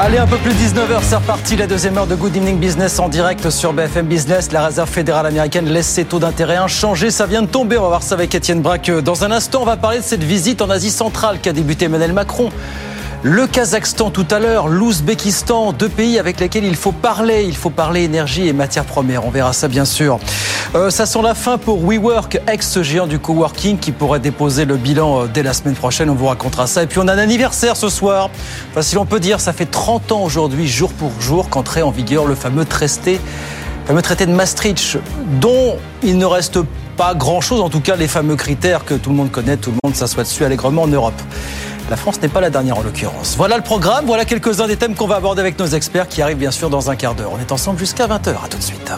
Allez, un peu plus de 19h, c'est reparti, la deuxième heure de Good Evening Business en direct sur BFM Business. La réserve fédérale américaine laisse ses taux d'intérêt inchangés. Ça vient de tomber, on va voir ça avec Étienne Braque. Dans un instant, on va parler de cette visite en Asie centrale qu'a débuté Emmanuel Macron. Le Kazakhstan tout à l'heure, l'Ouzbékistan, deux pays avec lesquels il faut parler. Il faut parler énergie et matières premières. On verra ça bien sûr. Euh, ça sent la fin pour WeWork, ex-géant du coworking qui pourrait déposer le bilan euh, dès la semaine prochaine. On vous racontera ça. Et puis on a un anniversaire ce soir. Enfin, si l'on peut dire, ça fait 30 ans aujourd'hui, jour pour jour, qu'entrait en vigueur le fameux traité, fameux traité de Maastricht, dont il ne reste pas grand-chose, en tout cas les fameux critères que tout le monde connaît, tout le monde s'assoit dessus allègrement en Europe. La France n'est pas la dernière en l'occurrence. Voilà le programme, voilà quelques-uns des thèmes qu'on va aborder avec nos experts qui arrivent bien sûr dans un quart d'heure. On est ensemble jusqu'à 20h. À tout de suite.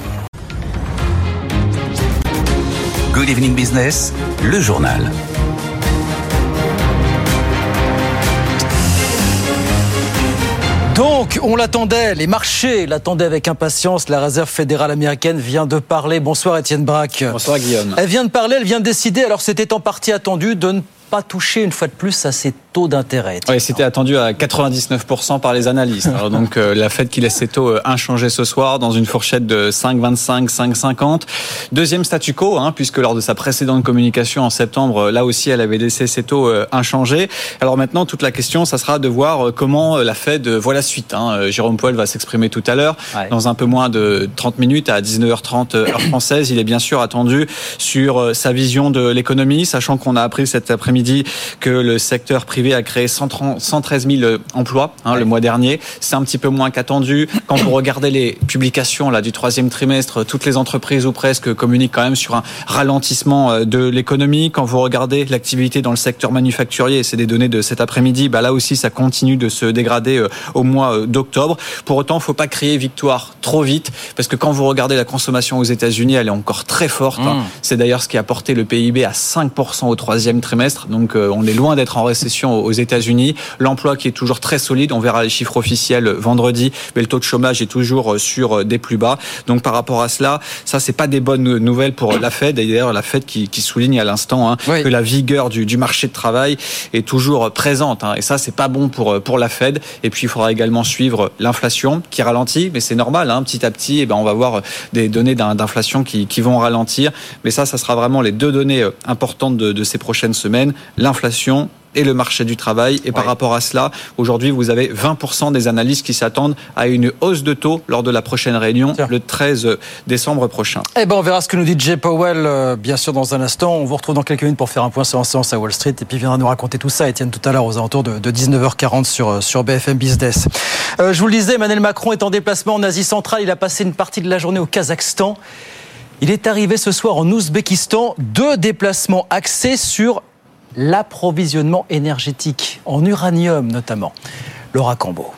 Good Evening Business, le journal. Donc, on l'attendait, les marchés l'attendaient avec impatience. La réserve fédérale américaine vient de parler. Bonsoir Étienne Braque. Bonsoir Guillaume. Elle vient de parler, elle vient de décider, alors c'était en partie attendu, de ne pas toucher une fois de plus à ces taux d'intérêt. Oui, c'était attendu à 99% par les analystes. Alors donc euh, la Fed qui laisse ses taux euh, inchangés ce soir dans une fourchette de 5,25, 5,50. Deuxième statu quo, hein, puisque lors de sa précédente communication en septembre, euh, là aussi elle avait laissé ses taux inchangés. Alors maintenant toute la question, ça sera de voir comment la Fed voit la suite. Hein. Jérôme Powell va s'exprimer tout à l'heure, ouais. dans un peu moins de 30 minutes à 19h30 heure française. Il est bien sûr attendu sur sa vision de l'économie, sachant qu'on a appris cet après-midi que le secteur privé a créé 113 000 emplois hein, ouais. le mois dernier. C'est un petit peu moins qu'attendu. Quand vous regardez les publications là du troisième trimestre, toutes les entreprises ou presque communiquent quand même sur un ralentissement de l'économie. Quand vous regardez l'activité dans le secteur manufacturier, c'est des données de cet après-midi, bah là aussi ça continue de se dégrader au mois d'octobre. Pour autant, il faut pas crier victoire trop vite, parce que quand vous regardez la consommation aux États-Unis, elle est encore très forte. Mmh. C'est d'ailleurs ce qui a porté le PIB à 5% au troisième trimestre. Donc euh, on est loin d'être en récession aux États-Unis. L'emploi qui est toujours très solide. On verra les chiffres officiels vendredi, mais le taux de chômage est toujours sur des plus bas. Donc par rapport à cela, ça c'est pas des bonnes nouvelles pour la Fed. Et d'ailleurs la Fed qui, qui souligne à l'instant hein, oui. que la vigueur du, du, marché de travail est toujours présente. Hein, et ça c'est pas bon pour pour la Fed. Et puis il faudra également suivre l'inflation qui ralentit, mais c'est normal. Hein, petit à petit, et ben on va voir des données d'inflation qui, qui vont ralentir. Mais ça, ça sera vraiment les deux données importantes de, de ces prochaines semaines l'inflation et le marché du travail. Et par rapport à cela, aujourd'hui, vous avez 20% des analystes qui s'attendent à une hausse de taux lors de la prochaine réunion, Tiens. le 13 décembre prochain. Eh ben, on verra ce que nous dit Jay Powell, euh, bien sûr, dans un instant. On vous retrouve dans quelques minutes pour faire un point sur la séance à Wall Street. Et puis, il viendra nous raconter tout ça, Étienne, tout à l'heure, aux alentours de, de 19h40 sur, sur BFM Business. Euh, je vous le disais, Emmanuel Macron est en déplacement en Asie centrale. Il a passé une partie de la journée au Kazakhstan. Il est arrivé ce soir en Ouzbékistan, deux déplacements axés sur l'approvisionnement énergétique, en uranium notamment. Laura Cambo.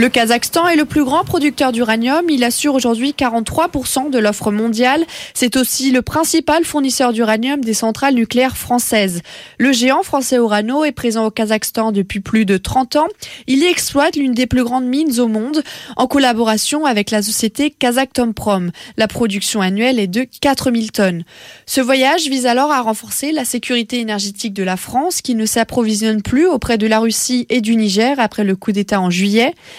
Le Kazakhstan est le plus grand producteur d'uranium. Il assure aujourd'hui 43% de l'offre mondiale. C'est aussi le principal fournisseur d'uranium des centrales nucléaires françaises. Le géant français Orano est présent au Kazakhstan depuis plus de 30 ans. Il y exploite l'une des plus grandes mines au monde en collaboration avec la société Kazaktomprom. La production annuelle est de 4000 tonnes. Ce voyage vise alors à renforcer la sécurité énergétique de la France qui ne s'approvisionne plus auprès de la Russie et du Niger après le coup d'État en juillet.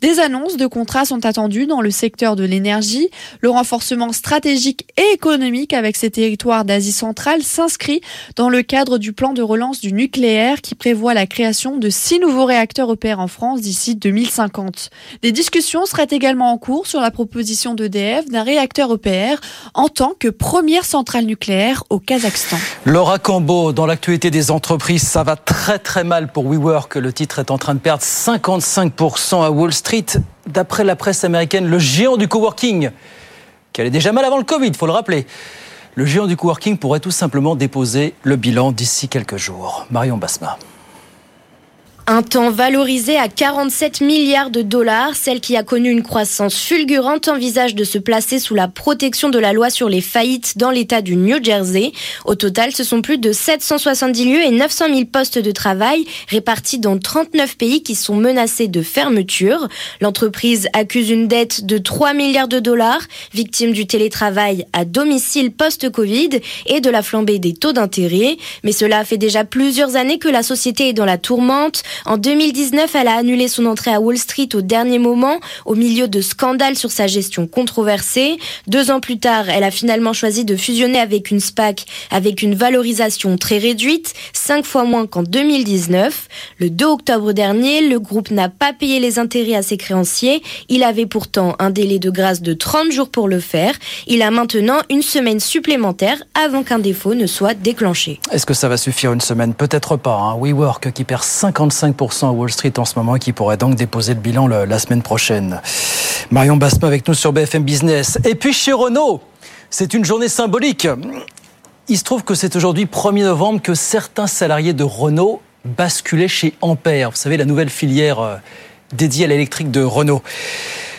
Des annonces de contrats sont attendues dans le secteur de l'énergie. Le renforcement stratégique et économique avec ces territoires d'Asie centrale s'inscrit dans le cadre du plan de relance du nucléaire qui prévoit la création de six nouveaux réacteurs EPR en France d'ici 2050. Des discussions seraient également en cours sur la proposition d'EDF d'un réacteur EPR en tant que première centrale nucléaire au Kazakhstan. Laura Cambo, dans l'actualité des entreprises, ça va très très mal pour WeWork. Le titre est en train de perdre 55% à Wall Street. D'après la presse américaine, le géant du coworking, qui allait déjà mal avant le Covid, il faut le rappeler, le géant du coworking pourrait tout simplement déposer le bilan d'ici quelques jours. Marion Basma. Un temps valorisé à 47 milliards de dollars, celle qui a connu une croissance fulgurante envisage de se placer sous la protection de la loi sur les faillites dans l'État du New Jersey. Au total, ce sont plus de 770 lieux et 900 000 postes de travail répartis dans 39 pays qui sont menacés de fermeture. L'entreprise accuse une dette de 3 milliards de dollars, victime du télétravail à domicile post-Covid et de la flambée des taux d'intérêt. Mais cela fait déjà plusieurs années que la société est dans la tourmente. En 2019, elle a annulé son entrée à Wall Street au dernier moment, au milieu de scandales sur sa gestion controversée. Deux ans plus tard, elle a finalement choisi de fusionner avec une SPAC avec une valorisation très réduite, cinq fois moins qu'en 2019. Le 2 octobre dernier, le groupe n'a pas payé les intérêts à ses créanciers. Il avait pourtant un délai de grâce de 30 jours pour le faire. Il a maintenant une semaine supplémentaire avant qu'un défaut ne soit déclenché. Est-ce que ça va suffire une semaine? Peut-être pas. Hein. WeWork qui perd 55% à Wall Street en ce moment et qui pourrait donc déposer le bilan la semaine prochaine. Marion Basma avec nous sur BFM Business. Et puis chez Renault, c'est une journée symbolique. Il se trouve que c'est aujourd'hui 1er novembre que certains salariés de Renault basculaient chez Ampère. Vous savez, la nouvelle filière euh, dédiée à l'électrique de Renault.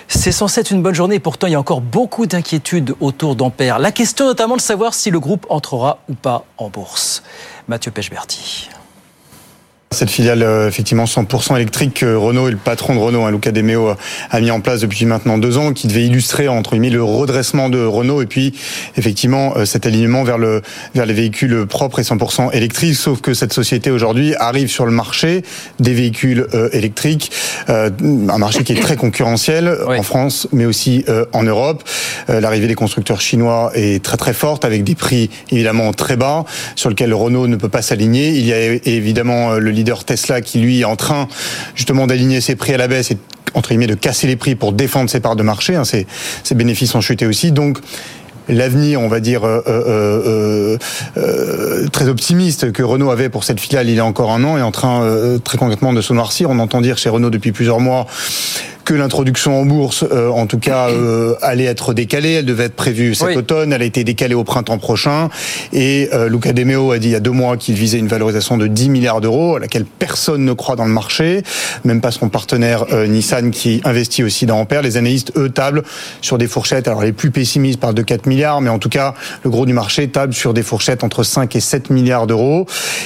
C'est censé être une bonne journée, pourtant il y a encore beaucoup d'inquiétudes autour d'Ampère. La question notamment de savoir si le groupe entrera ou pas en bourse. Mathieu Pechberti. Cette filiale euh, effectivement 100% électrique que Renault et le patron de Renault, hein, Luca De Meo, euh, a mis en place depuis maintenant deux ans, qui devait illustrer entre guillemets le redressement de Renault et puis effectivement euh, cet alignement vers le vers les véhicules propres et 100% électriques. Sauf que cette société aujourd'hui arrive sur le marché des véhicules électriques, un marché qui est très concurrentiel en France, mais aussi en Europe. L'arrivée des constructeurs chinois est très très forte avec des prix évidemment très bas sur lesquels Renault ne peut pas s'aligner. Il y a évidemment le leader Tesla qui lui est en train justement d'aligner ses prix à la baisse et entre guillemets de casser les prix pour défendre ses parts de marché. Hein, ses, bénéfices ont chuté aussi. Donc l'avenir, on va dire, euh, euh, euh, très optimiste que Renault avait pour cette filiale il y a encore un an est en train très concrètement de se noircir. On entend dire chez Renault depuis plusieurs mois que l'introduction en bourse, euh, en tout cas, euh, allait être décalée. Elle devait être prévue cet automne. Elle a été décalée au printemps prochain. Et euh, Luca De Meo a dit il y a deux mois qu'il visait une valorisation de 10 milliards d'euros, à laquelle personne ne croit dans le marché, même pas son partenaire Nissan qui investit aussi dans Ampère. Les analystes, eux, tablent sur des fourchettes. Alors les plus pessimistes parlent de 4 milliards, mais en tout cas, le gros du marché table sur des fourchettes entre 5 et 7 milliards d'euros.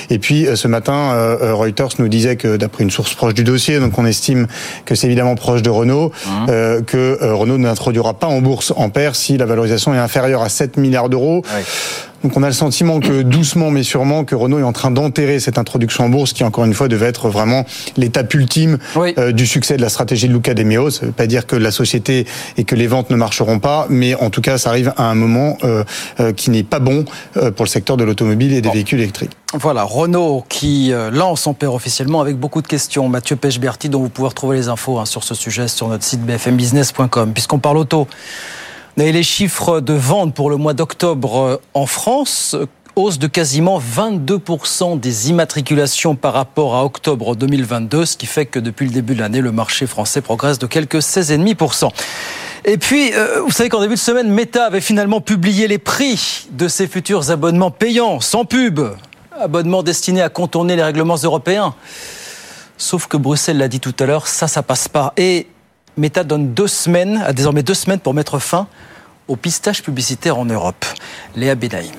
Et puis ce matin, Reuters nous disait que d'après une source proche du dossier, donc on estime que c'est évidemment proche de Renault hein euh, que euh, Renault n'introduira pas en bourse en paire si la valorisation est inférieure à 7 milliards d'euros. Donc on a le sentiment que doucement mais sûrement que Renault est en train d'enterrer cette introduction en bourse qui encore une fois devait être vraiment l'étape ultime euh, du succès de la stratégie de Luca De Meo. Ça veut pas dire que la société et que les ventes ne marcheront pas, mais en tout cas ça arrive à un moment euh, euh, qui n'est pas bon pour le secteur de l'automobile et des véhicules électriques. Voilà, Renault qui lance en paire officiellement avec beaucoup de questions. Mathieu Pechberti, dont vous pouvez retrouver les infos hein, sur ce sujet sur notre site bfmbusiness.com. Puisqu'on parle auto, les chiffres de vente pour le mois d'octobre euh, en France hausse de quasiment 22% des immatriculations par rapport à octobre 2022, ce qui fait que depuis le début de l'année, le marché français progresse de quelques 16,5%. Et puis, euh, vous savez qu'en début de semaine, Meta avait finalement publié les prix de ses futurs abonnements payants, sans pub, abonnements destinés à contourner les règlements européens. Sauf que Bruxelles l'a dit tout à l'heure, ça, ça passe pas. Et Meta donne deux semaines, a désormais deux semaines pour mettre fin au pistage publicitaire en Europe. Léa Benaïm.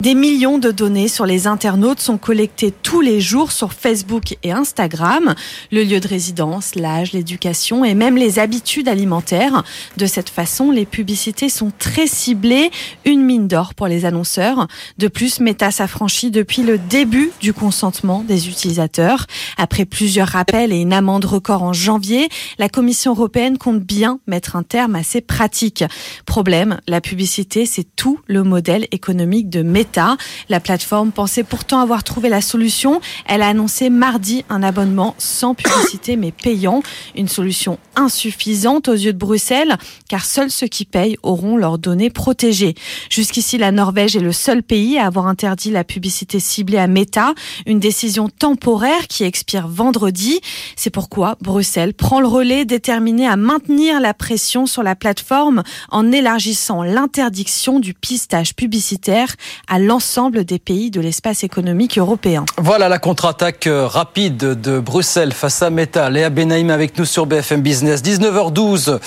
Des millions de données sur les internautes sont collectées tous les jours sur Facebook et Instagram. Le lieu de résidence, l'âge, l'éducation et même les habitudes alimentaires. De cette façon, les publicités sont très ciblées, une mine d'or pour les annonceurs. De plus, Meta s'affranchit depuis le début du consentement des utilisateurs. Après plusieurs rappels et une amende record en janvier, la Commission européenne compte bien mettre un terme à ces pratiques. Problème, la publicité, c'est tout le modèle économique de Meta la plateforme pensait pourtant avoir trouvé la solution. Elle a annoncé mardi un abonnement sans publicité mais payant. Une solution insuffisante aux yeux de Bruxelles car seuls ceux qui payent auront leurs données protégées. Jusqu'ici, la Norvège est le seul pays à avoir interdit la publicité ciblée à Meta, une décision temporaire qui expire vendredi. C'est pourquoi Bruxelles prend le relais déterminé à maintenir la pression sur la plateforme en élargissant l'interdiction du pistage publicitaire à l'ensemble des pays de l'espace économique européen. Voilà la contre-attaque euh, rapide de Bruxelles face à Meta. Léa Benaïm avec nous sur BFM Business. 19h12.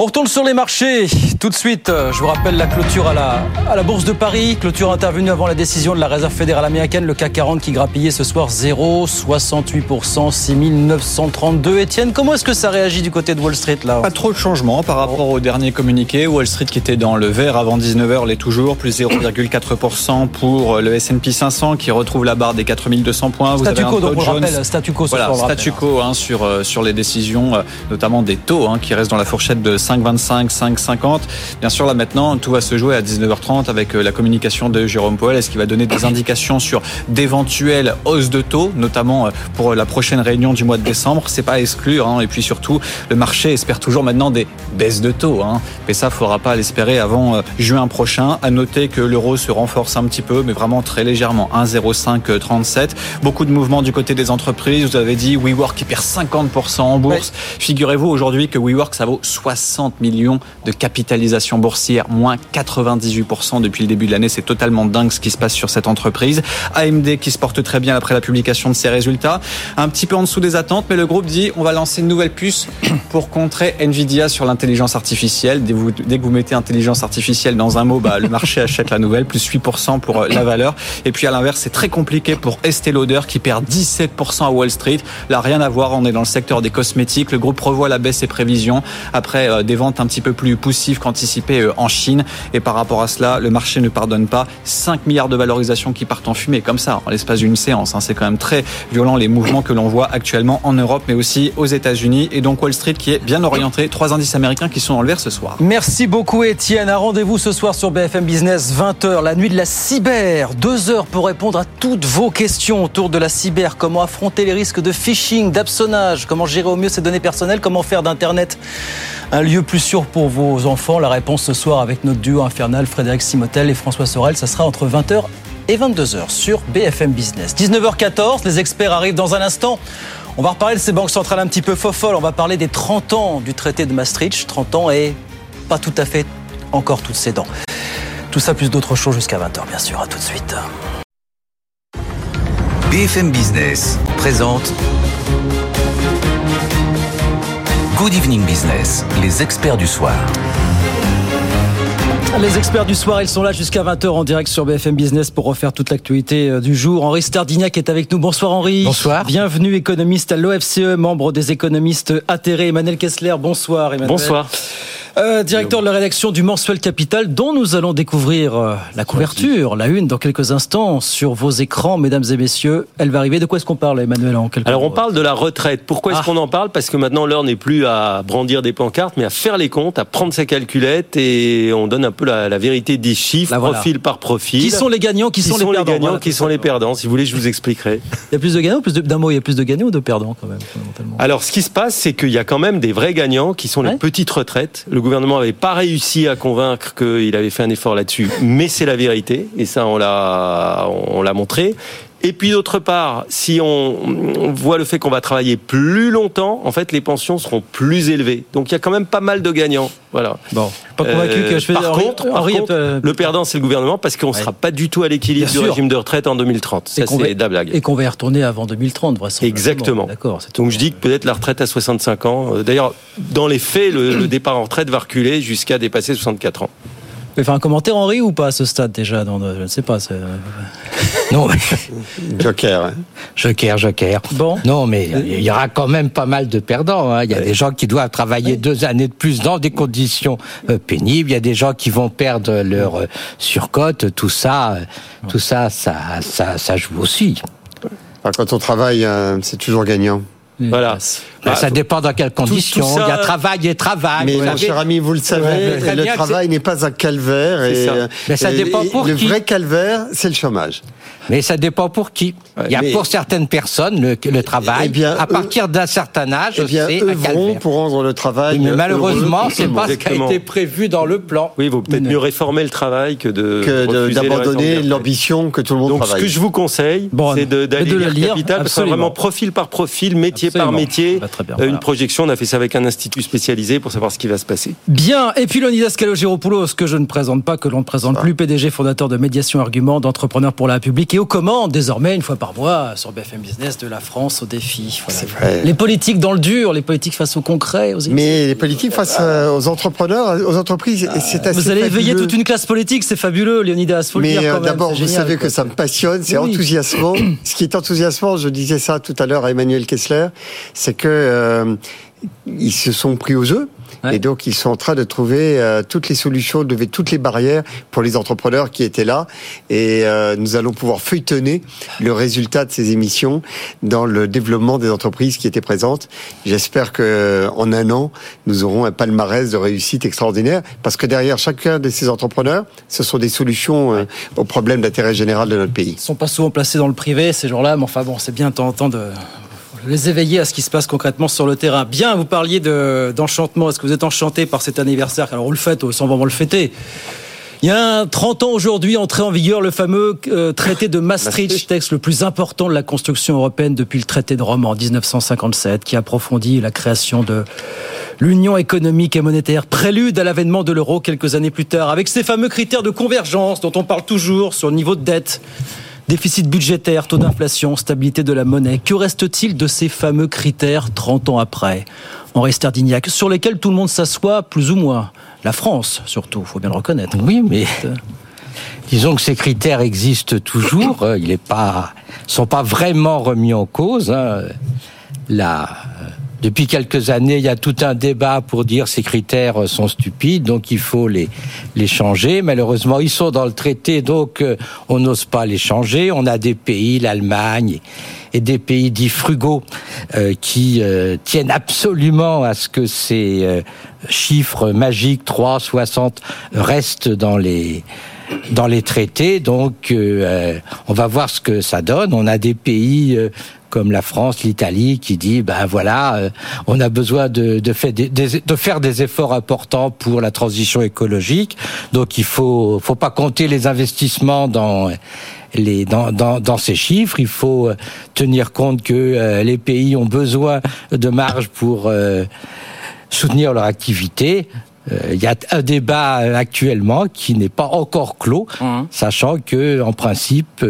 On retourne sur les marchés. Tout de suite, euh, je vous rappelle la clôture à la, à la Bourse de Paris. Clôture intervenue avant la décision de la Réserve fédérale américaine. Le CAC 40 qui grappillait ce soir 0,68%, 6932. Étienne, comment est-ce que ça réagit du côté de Wall Street là Pas trop de changement par rapport au dernier communiqué. Wall Street qui était dans le vert avant 19h l'est toujours, plus 0,4% pour le S&P 500 qui retrouve la barre des 4200 points. Vous statu quo, donc on rappelle, statu quo ce voilà, soir, statu quo hein, sur, euh, sur les décisions, euh, notamment des taux hein, qui restent dans la fourchette de 5,25, 5,50. Bien sûr, là maintenant, tout va se jouer à 19h30 avec euh, la communication de Jérôme Powell. Est-ce qu'il va donner des indications sur d'éventuelles hausses de taux, notamment euh, pour la prochaine réunion du mois de décembre? C'est pas à exclure. Hein. Et puis surtout, le marché espère toujours maintenant des baisses de taux. Hein. Mais ça, faudra pas l'espérer avant euh, juin prochain. À noter que l'euro se renforce un petit peu, mais vraiment très légèrement. 1,0537. Beaucoup de mouvements du côté des entreprises. Vous avez dit WeWork qui perd 50% en bourse. Figurez-vous aujourd'hui que WeWork, ça vaut 60 millions de capitalisation boursière, moins 98% depuis le début de l'année. C'est totalement dingue ce qui se passe sur cette entreprise. AMD qui se porte très bien après la publication de ses résultats. Un petit peu en dessous des attentes, mais le groupe dit on va lancer une nouvelle puce pour contrer Nvidia sur l'intelligence artificielle. Dès que vous mettez intelligence artificielle dans un mot, bah, le marché achète la nouvelle, plus 8% pour euh, la valeur. Et puis à l'inverse, c'est très compliqué pour Estée Lauder qui perd 17% à Wall Street. Là, rien à voir, on est dans le secteur des cosmétiques. Le groupe revoit la baisse ses prévisions après euh, des ventes un petit peu plus poussives qu'anticipées euh, en Chine. Et par rapport à cela, le marché ne pardonne pas. 5 milliards de valorisation qui partent en fumée comme ça, en l'espace d'une séance. Hein. C'est quand même très violent les mouvements que l'on voit actuellement en Europe, mais aussi aux États-Unis. Et donc Wall Street qui est bien orienté. Trois indices américains qui sont dans vert ce soir. Merci beaucoup Étienne. Rendez-vous ce soir sur BFM Business, 20h, la nuit de la cyber. Deux heures pour répondre à toutes vos questions autour de la cyber. Comment affronter les risques de phishing, d'absonnage? Comment gérer au mieux ses données personnelles? Comment faire d'Internet un lieu plus sûr pour vos enfants La réponse ce soir avec notre duo infernal Frédéric Simotel et François Sorel. Ça sera entre 20h et 22h sur BFM Business. 19h14, les experts arrivent dans un instant. On va reparler de ces banques centrales un petit peu folles. On va parler des 30 ans du traité de Maastricht. 30 ans et pas tout à fait encore toutes ses dents. Tout ça plus d'autres choses jusqu'à 20h, bien sûr. À tout de suite. BFM Business présente Good Evening Business, les experts du soir. Les experts du soir, ils sont là jusqu'à 20h en direct sur BFM Business pour refaire toute l'actualité euh, du jour. Henri Stardignac est avec nous. Bonsoir Henri. Bonsoir. Bienvenue économiste à l'OFCE, membre des économistes atterrés. Emmanuel Kessler, bonsoir Emmanuel. Bonsoir. Euh, directeur de la rédaction du Mensuel Capital, dont nous allons découvrir euh, la couverture, la une, dans quelques instants sur vos écrans, mesdames et messieurs. Elle va arriver. De quoi est-ce qu'on parle, Emmanuel en quelques Alors, on parle de la retraite. Pourquoi est-ce Ah. qu'on en parle? Parce que maintenant, l'heure n'est plus à brandir des pancartes, mais à faire les comptes, à prendre sa calculette et on donne un peu la, la vérité des chiffres, voilà. profil par profil. Qui sont les gagnants, qui, Qui sont, les perdants gagnants, Voilà, qui sont les perdants Si vous voulez, je vous expliquerai. Il y a plus de gagnants plus d'un mot, il y a plus de gagnants ou de perdants quand même Alors, ce qui se passe, c'est qu'il y a quand même des vrais gagnants qui sont Ouais. les petites retraites. Le gouvernement n'avait pas réussi à convaincre qu'il avait fait un effort là-dessus, mais c'est la vérité, et ça, on l'a, on l'a montré. Et puis d'autre part, si on, on voit le fait qu'on va travailler plus longtemps, en fait, les pensions seront plus élevées. Donc il y a quand même pas mal de gagnants. Voilà. Bon, pas convaincu Euh, que je fais par Henri- contre, par Henri, contre, euh, le perdant, c'est le gouvernement parce qu'on ne Ouais. sera pas du tout à l'équilibre du sûr. régime de retraite en 2030. Et Ça, c'est la blague. et qu'on va y retourner avant 2030, vraisemblablement. Exactement. D'accord. Donc je dis que peut-être la retraite à 65 ans. euh, D'ailleurs, dans les faits, le, le départ en retraite va reculer jusqu'à dépasser 64 ans. Vous pouvez faire un commentaire, Henri, ou pas à ce stade déjà dans le- Je ne sais pas. c'est- Non, mais Joker. hein. joker, joker. Bon. Non, mais il y aura quand même pas mal de perdants. hein. Il y a des gens qui doivent travailler deux années de plus dans des conditions euh, pénibles. Il y a des gens qui vont perdre leur euh, surcote. Tout ça, euh, tout ça, ça, ça, ça joue aussi. Quand on travaille, euh, c'est toujours gagnant. Voilà. Ben, Bah, ça dépend dans quelles conditions. tout ça- Il y a travail et travail. Mais vous mon cher ami, vous le savez, Ouais, le travail n'est pas un calvaire. C'est Et, ça. euh, Mais ça et- dépend et pour Le qui. vrai calvaire, c'est le chômage. Mais ça dépend pour qui. Il y a mais- pour certaines personnes le, le travail. Eh bien, à eux- partir d'un certain âge, Eh c'est eux un vont calvaire. pour rendre le travail. Mais malheureusement, tout c'est pas ce qui a été prévu dans le plan. Oui, il vaut peut-être Mais- mieux réformer le travail que de d'abandonner l'ambition que tout le monde Donc, ce travaille. que je vous conseille, c'est d'aller lire Capital, parce que absolument. vraiment profil par profil, métier métier par métier, Bah, très bien, euh, voilà. une projection. On a fait ça avec un institut spécialisé pour savoir ce qui va se passer. Bien, et puis Leonidas Kalogiropoulos, que je ne présente pas, que l'on ne présente plus, PDG fondateur de Médiation Argument, d'entrepreneurs pour la République et aux commandes désormais, une fois par mois, sur BFM Business, de la France au défi. Voilà. vrai. Les politiques dans le dur, les politiques face au concret, aux Mais les politiques face euh, aux entrepreneurs, aux entreprises, c'est assez Vous allez éveiller toute une classe politique, c'est fabuleux, Leonidas, faut le Mais dire euh, d'abord, vous savez quoi. que ça me passionne, c'est Oui. enthousiasmant. Ce qui est enthousiasmant, je disais ça tout à l'heure à Emmanuel Kessler, c'est que euh, ils se sont pris au jeu. Ouais. Et donc, ils sont en train de trouver euh, toutes les solutions, de lever toutes les barrières pour les entrepreneurs qui étaient là. Et euh, nous allons pouvoir feuilletonner le résultat de ces émissions dans le développement des entreprises qui étaient présentes. J'espère que en un an, nous aurons un palmarès de réussite extraordinaire, parce que derrière chacun de ces entrepreneurs, ce sont des solutions euh, aux problèmes d'intérêt général de notre pays. Ils sont pas souvent placés dans le privé, ces gens-là, mais enfin bon, c'est bien de temps en temps de les éveiller à ce qui se passe concrètement sur le terrain. Bien, vous parliez de- d'enchantement. Est-ce que vous êtes enchanté par cet anniversaire? Alors, on le fête, sans vraiment le fêter. Il y a un 30 ans aujourd'hui, entré en vigueur le fameux euh, traité de Maastricht, texte le plus important de la construction européenne depuis le traité de Rome en 1957, qui approfondit la création de l'union économique et monétaire, prélude à l'avènement de l'euro quelques années plus tard, avec ces fameux critères de convergence dont on parle toujours sur le niveau de dette. Déficit budgétaire, taux d'inflation, stabilité de la monnaie. Que reste-t-il de ces fameux critères 30 ans après? Henri Sterdignac, sur lesquels tout le monde s'assoit plus ou moins. La France, surtout, faut bien le reconnaître. Oui, mais disons que ces critères existent toujours. euh, Ils ne sont pas vraiment remis en cause. hein. Euh, depuis quelques années, il y a tout un débat pour dire ces critères euh, sont stupides, donc il faut les les changer. Malheureusement, ils sont dans le traité, donc euh, on n'ose pas les changer. On a des pays, l'Allemagne et des pays dits frugaux euh, qui euh, tiennent absolument à ce que ces euh, chiffres magiques 3, 60 restent dans les dans les traités. Donc, euh, on va voir ce que ça donne. On a des pays euh, comme la France, l'Italie, qui dit, ben voilà, euh, on a besoin de, de, faire des, des- de faire des efforts importants pour la transition écologique. Donc, il faut, faut pas compter les investissements dans les, dans, dans, dans ces chiffres. Il faut euh, tenir compte que euh, les pays ont besoin de marge pour euh, soutenir leur activité. Il y a un débat actuellement qui n'est pas encore clos, sachant que en principe,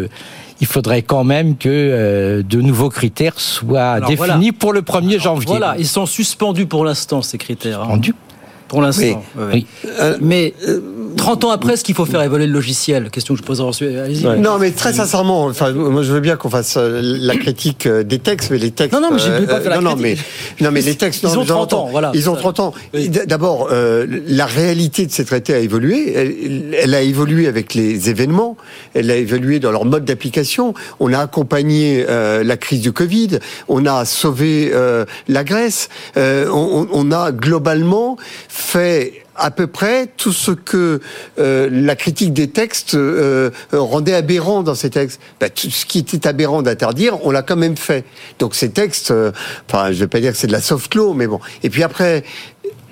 il faudrait quand même que euh, de nouveaux critères soient Alors, définis voilà. pour le 1er janvier. Voilà, ils sont suspendus pour l'instant, ces critères. hein. Pour l'instant. Oui. Euh, Mais 30 ans après, est-ce qu'il faut faire évoluer le logiciel Question que je poserai ensuite. Allez-y. Non, mais très sincèrement, enfin, moi je veux bien qu'on fasse euh, la critique euh, des textes, mais les textes. Non, non, mais je euh, vais pas faire la non, non, mais, critique. non, mais les textes. Ils non, ont 30 j'entends. ans, voilà. Ils ont 30 ans. D'abord, euh, la réalité de ces traités a évolué. Elle, elle a évolué avec les événements. Elle a évolué dans leur mode d'application. On a accompagné euh, la crise du Covid. On a sauvé euh, la Grèce. Euh, on a globalement fait à peu près tout ce que euh, la critique des textes euh, euh, rendait aberrant dans ces textes. Bah, tout ce qui était aberrant d'interdire, on l'a quand même fait. Donc ces textes, euh, enfin, je vais pas dire que c'est de la soft law, mais bon. Et puis après.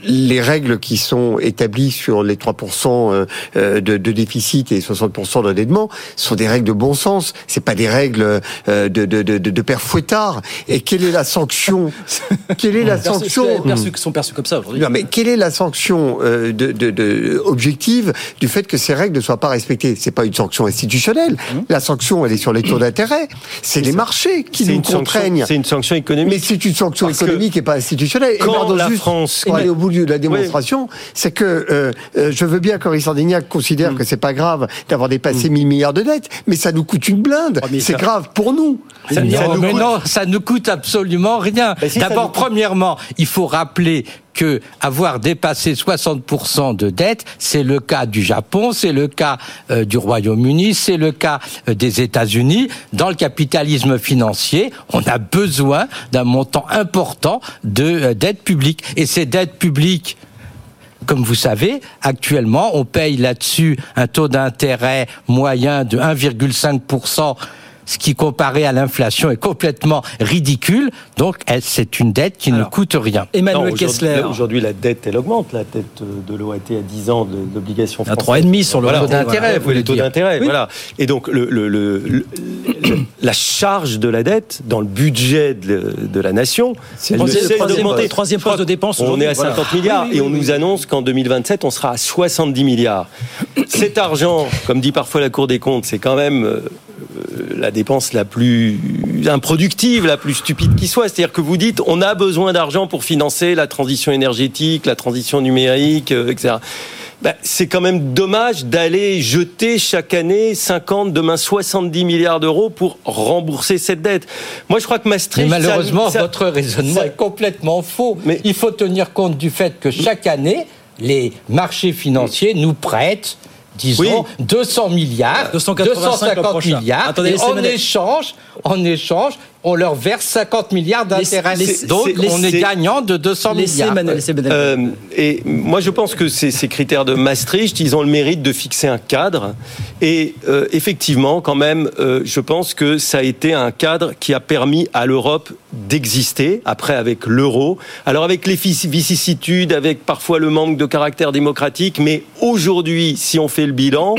Les règles qui sont établies sur les 3% euh, euh, de, de déficit et 60% d'endettement sont des règles de bon sens. C'est pas des règles euh, de, de, de, de, père fouettard. Et quelle est la sanction Quelle est la sanction perçu- sont perçus comme ça aujourd'hui. non, mais quelle est la sanction de, de, de- objective du fait que ces règles ne soient pas respectées? C'est pas une sanction institutionnelle. Mmh. La sanction, elle est sur les taux d'intérêt. C'est les marchés qui nous contraignent. C'est une sanction Mais économique. c'est une sanction Parce économique et pas institutionnelle. Quand la juste France- mais- au bout de la démonstration, c'est que euh, euh, je veux bien qu'Henri Sardignac considère Mm. que c'est pas grave d'avoir dépassé 1000 milliards de dettes, mais ça nous coûte une blinde. Oh, mais c'est ça- grave pour nous. Ça Ça non, nous mais coûte- non, ça ne coûte absolument rien. Si, D'abord, coûte- premièrement, il faut rappeler que avoir dépassé 60% de dette, c'est le cas du Japon, c'est le cas euh, du Royaume-Uni, c'est le cas euh, des États-Unis. Dans le capitalisme financier, on a besoin d'un montant important de euh, dette publique. Et ces dettes publiques comme vous savez, actuellement, on paye là-dessus un taux d'intérêt moyen de 1,5% ce qui comparé à l'inflation est complètement ridicule. Donc c'est une dette qui ne coûte rien. Emmanuel Non, Kessler. Aujourd'hui, la dette, elle augmente. La dette de l'OAT à 10 ans de- d'obligations À françaises. 3,5 sur le Voilà. taux d'intérêt, Oui, vous voulez le taux dire. d'intérêt, Oui. voilà. Et donc, le, le- le- le- le- la charge de la dette dans le budget de, de la nation, elle ne Troisième- cesse troisième- d'augmenter. troisième poste de dépense On est à voilà. 50 milliards Oui, oui, et on oui, nous annonce qu'en 2027, on sera à 70 milliards. Cet argent, comme dit parfois la Cour des comptes, c'est quand même euh, la dépense la plus improductive, la plus stupide qui soit. C'est-à-dire que vous dites, on a besoin d'argent pour financer la transition énergétique, la transition numérique, euh, etc. Ben, c'est quand même dommage d'aller jeter chaque année 50, demain 70 milliards d'euros pour rembourser cette dette. Moi, je crois que Mais Maastricht... ça- malheureusement, ça- votre raisonnement ça- est complètement faux. Il faut tenir compte du fait que chaque année, les marchés financiers nous prêtent disons, 200 milliards, 285 le 250 prochain. milliards, Attendez, et en échange, en échange, on leur verse 50 milliards d'intérêts. Donc, on est gagnant de 200 milliards. Euh, et moi, je pense que ces, ces critères de Maastricht, ils ont le mérite de fixer un cadre. Et euh, effectivement, quand même, euh, je pense que ça a été un cadre qui a permis à l'Europe d'exister. Après, avec l'euro, alors avec les vici- vicissitudes, avec parfois le manque de caractère démocratique, mais aujourd'hui, si on fait le bilan.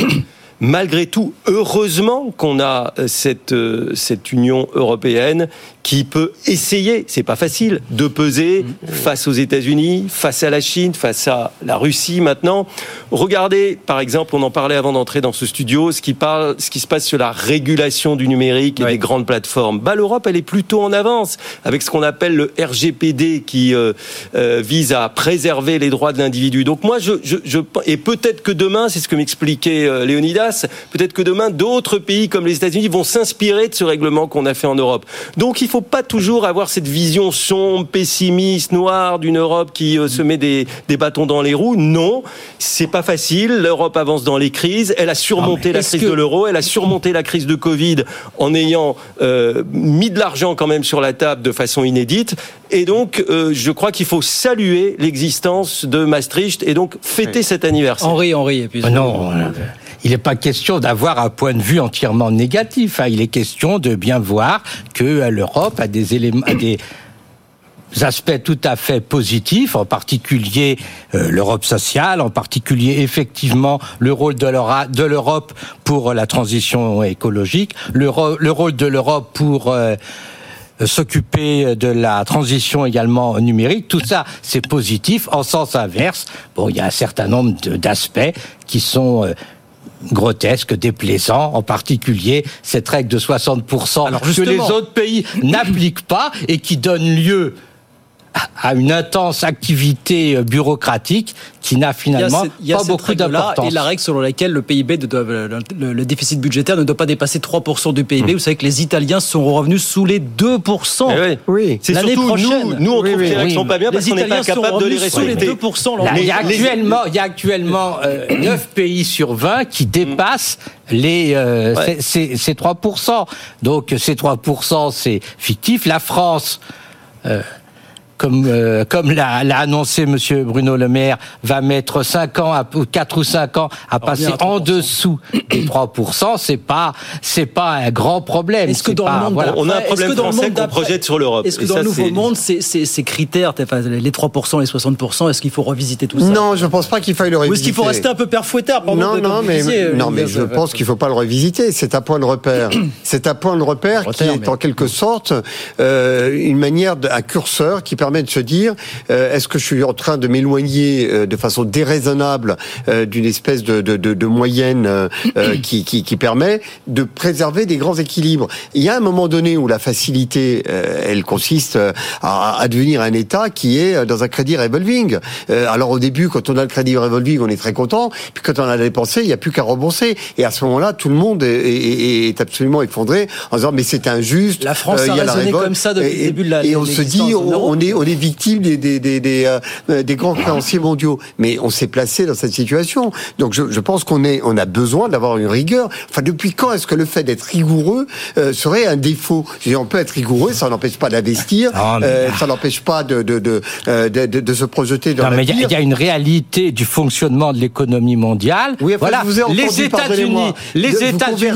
Malgré tout, heureusement qu'on a euh, cette, euh, cette Union européenne qui peut essayer, c'est pas facile, de peser face aux États-Unis, face à la Chine, face à la Russie maintenant. Regardez, par exemple, on en parlait avant d'entrer dans ce studio, ce qui, parle, ce qui se passe sur la régulation du numérique et des grandes plateformes. Bah, L'Europe, elle est plutôt en avance avec ce qu'on appelle le RGPD qui euh, euh, vise à préserver les droits de l'individu. Donc moi, je, je, je et peut-être que demain, c'est ce que m'expliquait euh, Léonidas, peut-être que demain, d'autres pays comme les États-Unis vont s'inspirer de ce règlement qu'on a fait en Europe. Donc il faut pas toujours avoir cette vision sombre, pessimiste, noire d'une Europe qui euh, se met des, des bâtons dans les roues. Non, c'est pas facile. L'Europe avance dans les crises. Elle a surmonté la est-ce crise que- de l'euro. Elle a surmonté la crise de Covid en ayant euh, mis de l'argent quand même sur la table de façon inédite. Et donc, euh, je crois qu'il faut saluer l'existence de Maastricht et donc fêter cet anniversaire. Henri, Henri, et puis. Ah Non, euh, il n'est pas question d'avoir un point de vue entièrement négatif. hein. Il est question de bien voir que euh, l'Europe a des éléments, a des aspects tout à fait positifs, en particulier euh, l'Europe sociale, en particulier effectivement le rôle de l'Europe pour euh, la transition écologique, le, rôle de l'Europe pour s'occuper de la transition également numérique. Tout ça, c'est positif. En sens inverse, bon, il y a un certain nombre d'aspects qui sont grotesques, déplaisants, en particulier cette règle de 60% que les autres pays n'appliquent pas et qui donne lieu à- une intense activité euh, bureaucratique qui n'a Il y a finalement cette- il y a pas cette beaucoup règle-là d'importance. Et la règle selon laquelle le PIB, doit- le, le- le déficit budgétaire ne doit pas dépasser 3% du Mmh. PIB. Vous savez que les Italiens sont revenus sous les 2%. Eh oui. Oui. C'est L'année surtout prochaine. nous, nous on Oui, trouve oui, ces règles oui. sont pas bien parce Les qu'on n'est pas Italiens sont capable de les revenus sous les respecter. 2%. Là, Laurent. il y a les- actuellement, il y a actuellement euh, 9 pays sur 20 qui dépassent les euh, Ouais. ces, ces, ces 3%. Donc ces 3%, c'est fictif. La France, euh, comme, euh, comme l'a, l'a annoncé Monsieur Bruno Le Maire, va mettre 5 ans, à, ou 4 ou 5 ans à passer à en 3%. dessous des 3%. C'est pas, c'est pas un grand problème. Est-ce que dans pas- le monde voilà. On a un problème français qu'on projette sur l'Europe. Est-ce que Et dans ça, le nouveau c'est- monde, ces, ces- ces critères, enfin, les 3%, les 60%, est-ce qu'il faut revisiter tout ça? Non, je pense pas qu'il faille le Ou revisiter. est-ce qu'il faut rester un peu père fouettard pardon, non, non, mais, vous disiez, non, euh, mais je euh, pense qu'il faut pas le revisiter. C'est un point de repère. C'est un point de repère qui est en quelque sorte euh, une manière, de, un curseur qui permet de se dire euh, est-ce que je suis en train de m'éloigner euh, de façon déraisonnable euh, d'une espèce de, de, de, de moyenne qui, qui, qui permet de préserver des grands équilibres. Il y a un moment donné où la facilité, elle consiste à, à devenir un État qui est dans un crédit revolving. Alors au début, quand on a le crédit revolving, on est très content. Puis quand on a dépensé, il n'y a plus qu'à rembourser. Et à ce moment-là, tout le monde est, est- est absolument effondré en disant mais c'est injuste. La France euh, a la raisonné comme ça depuis et, le début de la- Et on se dit, on, on est, on est victime des, des, des, des, euh, des grands créanciers mondiaux. Mais on s'est placé dans cette situation. Donc je, je pense qu'on est, on a besoin d'avoir une rigueur. Enfin, depuis quand est-ce que le fait d'être rigoureux euh, serait un défaut? Je veux dire, On peut être rigoureux, ça n'empêche pas d'investir, mais- euh, ça n'empêche pas de, de, de, de, de- de se projeter dans Non, mais il y a- y, une réalité du fonctionnement de l'économie mondiale. Oui, enfin, voilà, je vous ai entendu, les États-Unis,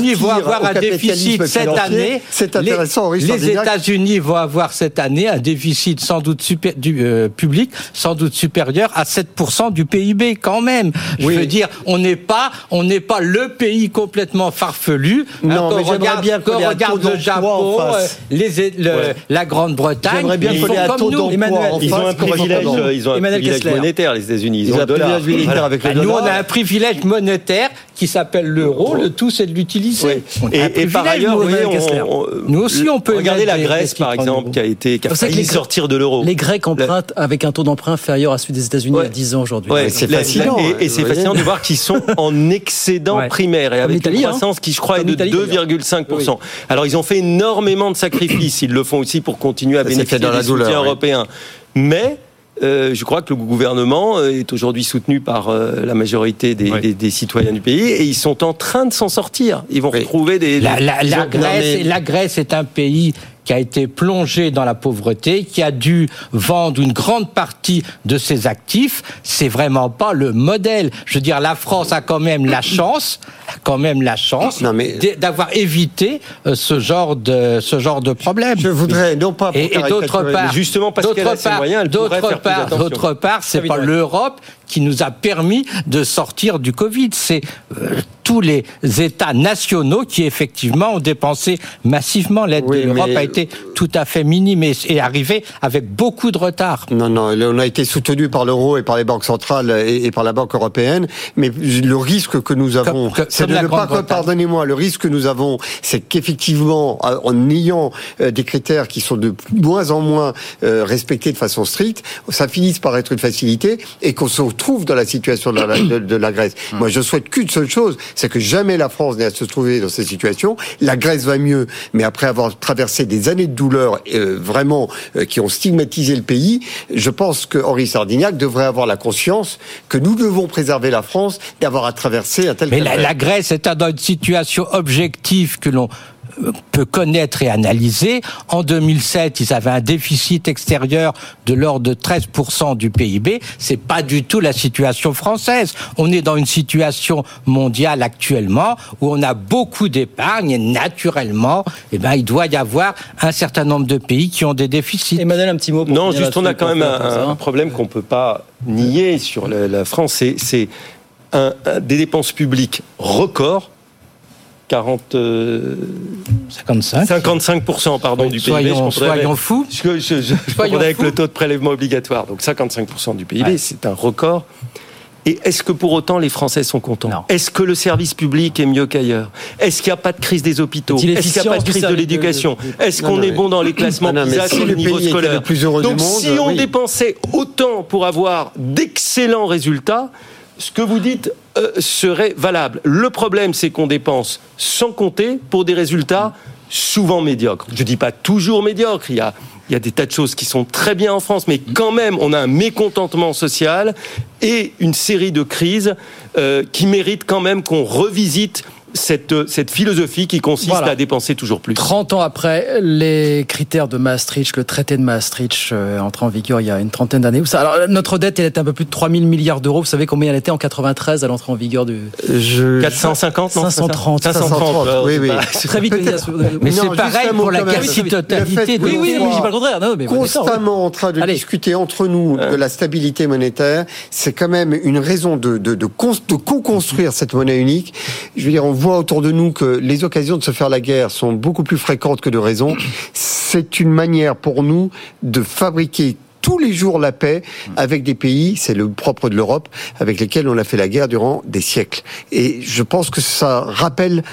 les vont avoir un déficit cette année. C'est intéressant, Les, les. États-Unis vont avoir cette année un déficit sans doute super, du euh, public, sans doute supérieur à 7% du PIB quand même. Je veux dire, on n'est pas, on n'est pas le pays complètement farfelu. Non, Hein, mais qu'on regarde, bien qu'on un regarde le Japon, euh, les, le- Ouais. la Grande-Bretagne. J'aimerais bien taux d'emploi Emmanuel, en Ils ont un privilège, euh, ils ont un Emmanuel privilège Kessler. monétaire, les États-Unis. Ils, Ils ont un dollar. privilège le Bah, nous, dollar. on a un privilège monétaire qui s'appelle l'euro. Le tout, c'est de l'utiliser. Oui. Et, et par ailleurs, nous, vous voyez, on- on- Nous aussi, on peut Regardez mettre la Grèce, par exemple, qui a été qui a failli les- sortir de l'euro. Les Grecs empruntent avec un taux d'emprunt inférieur à celui des États-Unis Ouais. à 10 ans aujourd'hui. Ouais, c'est fascinant, la- hein, Et, c'est fascinant de voir qu'ils sont en excédent Ouais. primaire et avec une hein. croissance qui, je crois, est de l'Italie, d'ailleurs. 2,5%. Alors, ils ont fait énormément de sacrifices. Ils le font aussi pour continuer à Ça bénéficier douleur, oui. européens. Mais euh, je crois que le gouvernement euh, est aujourd'hui soutenu par euh, la majorité des, Oui. des- des citoyens du pays et ils sont en train de s'en sortir. Ils vont Oui. retrouver des. La, des- la- ils la ont- non, Grèce, mais- la Grèce est un pays qui a été plongé dans la pauvreté, qui a dû vendre une grande partie de ses actifs. C'est vraiment pas le modèle. Je veux dire, la France a quand même la chance, quand même la chance mais- d'avoir évité euh, ce genre de ce genre de problème. Je voudrais, non pas pour Et, et d'autre part, mais justement, parce qu'elle a part- moyens, d'autre part, d'autre part, c'est pas l'Europe qui nous a permis de sortir du Covid. C'est euh, tous les États nationaux qui effectivement ont dépensé massivement. L'aide Oui, de l'Europe mais- a été tout à fait minime et est arrivée avec beaucoup de retard. Non, non, on a été soutenu par l'euro et par les banques centrales et, et par la Banque européenne, mais le risque que nous avons, c'est de ne pas, pardonnez-moi, le risque que nous avons, c'est qu'effectivement, euh, en ayant euh, des critères qui sont de moins en moins euh, respectés de façon stricte, ça finisse par être une facilité et qu'on se retrouve dans la situation de la, de, de la Grèce. Hum. Moi, je souhaite qu'une seule chose, c'est que jamais la France n'ait à se trouver dans cette situation. La Grèce va mieux, mais après avoir traversé des années de douleur euh, vraiment euh, qui ont stigmatisé le pays, je pense que Henri Sardignac devrait avoir la conscience que nous devons préserver la France d'avoir à traverser un tel Mais la, Grèce est dans une situation objective que l'on peut connaître et analyser. En 2007, ils avaient un déficit extérieur de l'ordre de 13% du PIB. C'est pas du tout la situation française. On est dans une situation mondiale actuellement où on a beaucoup d'épargne et naturellement, eh ben, il doit y avoir un certain nombre de pays qui ont des déficits. Emmanuel, un petit mot pour Non, juste on a quand même un, un hein. problème qu'on peut pas nier sur la, la France. C'est- C'est un- un- des dépenses publiques records. 40, euh, 55. 55% pardon, Oui, du soyons- PIB. je soyons fous. Je, je, je, je avec fous. le taux de prélèvement obligatoire. Donc 55% du PIB, Ouais. c'est un record. Et est-ce que pour autant les Français sont contents. Est-ce que le service public est mieux qu'ailleurs Est-ce qu'il n'y a pas de crise des hôpitaux Est-ce qu'il n'y a pas de crise de l'éducation Est-ce qu'on est bon dans les classements PISA sur le niveau scolaire plus heureux Donc du monde, si on oui. dépensait autant pour avoir d'excellents résultats, ce que vous dites euh, serait valable. Le problème, c'est qu'on dépense sans compter pour des résultats souvent médiocres. Je dis pas toujours médiocres. Il y a, y a des tas de choses qui sont très bien en France, mais quand même, on a un mécontentement social et une série de crises euh, qui méritent quand même qu'on revisite cette, cette philosophie qui consiste Voilà. à dépenser toujours plus. 30 ans après, les critères de Maastricht, le traité de Maastricht euh, entré en vigueur il y a une trentaine d'années. Alors, notre dette, elle était un peu plus de 3 000 milliards d'euros. Vous savez combien elle était en 93 à l'entrée en vigueur du... Je- 450, non 530, 530. oui, oui. C'est très vite. Mais c'est pareil pour la quasi-totalité Oui, oui, oui, je dis soit pas le contraire. Non, mais constamment en train de Allez. discuter entre nous de la stabilité monétaire, c'est quand même une raison de, de, de, cons- de co-construire cette monnaie unique. Je veux dire, on voit autour de nous que les occasions de se faire la guerre sont beaucoup plus fréquentes que de raison. C'est une manière pour nous de fabriquer tous les jours la paix avec des pays, c'est le propre de l'Europe, avec lesquels on a fait la guerre durant des siècles. Et je pense que ça rappelle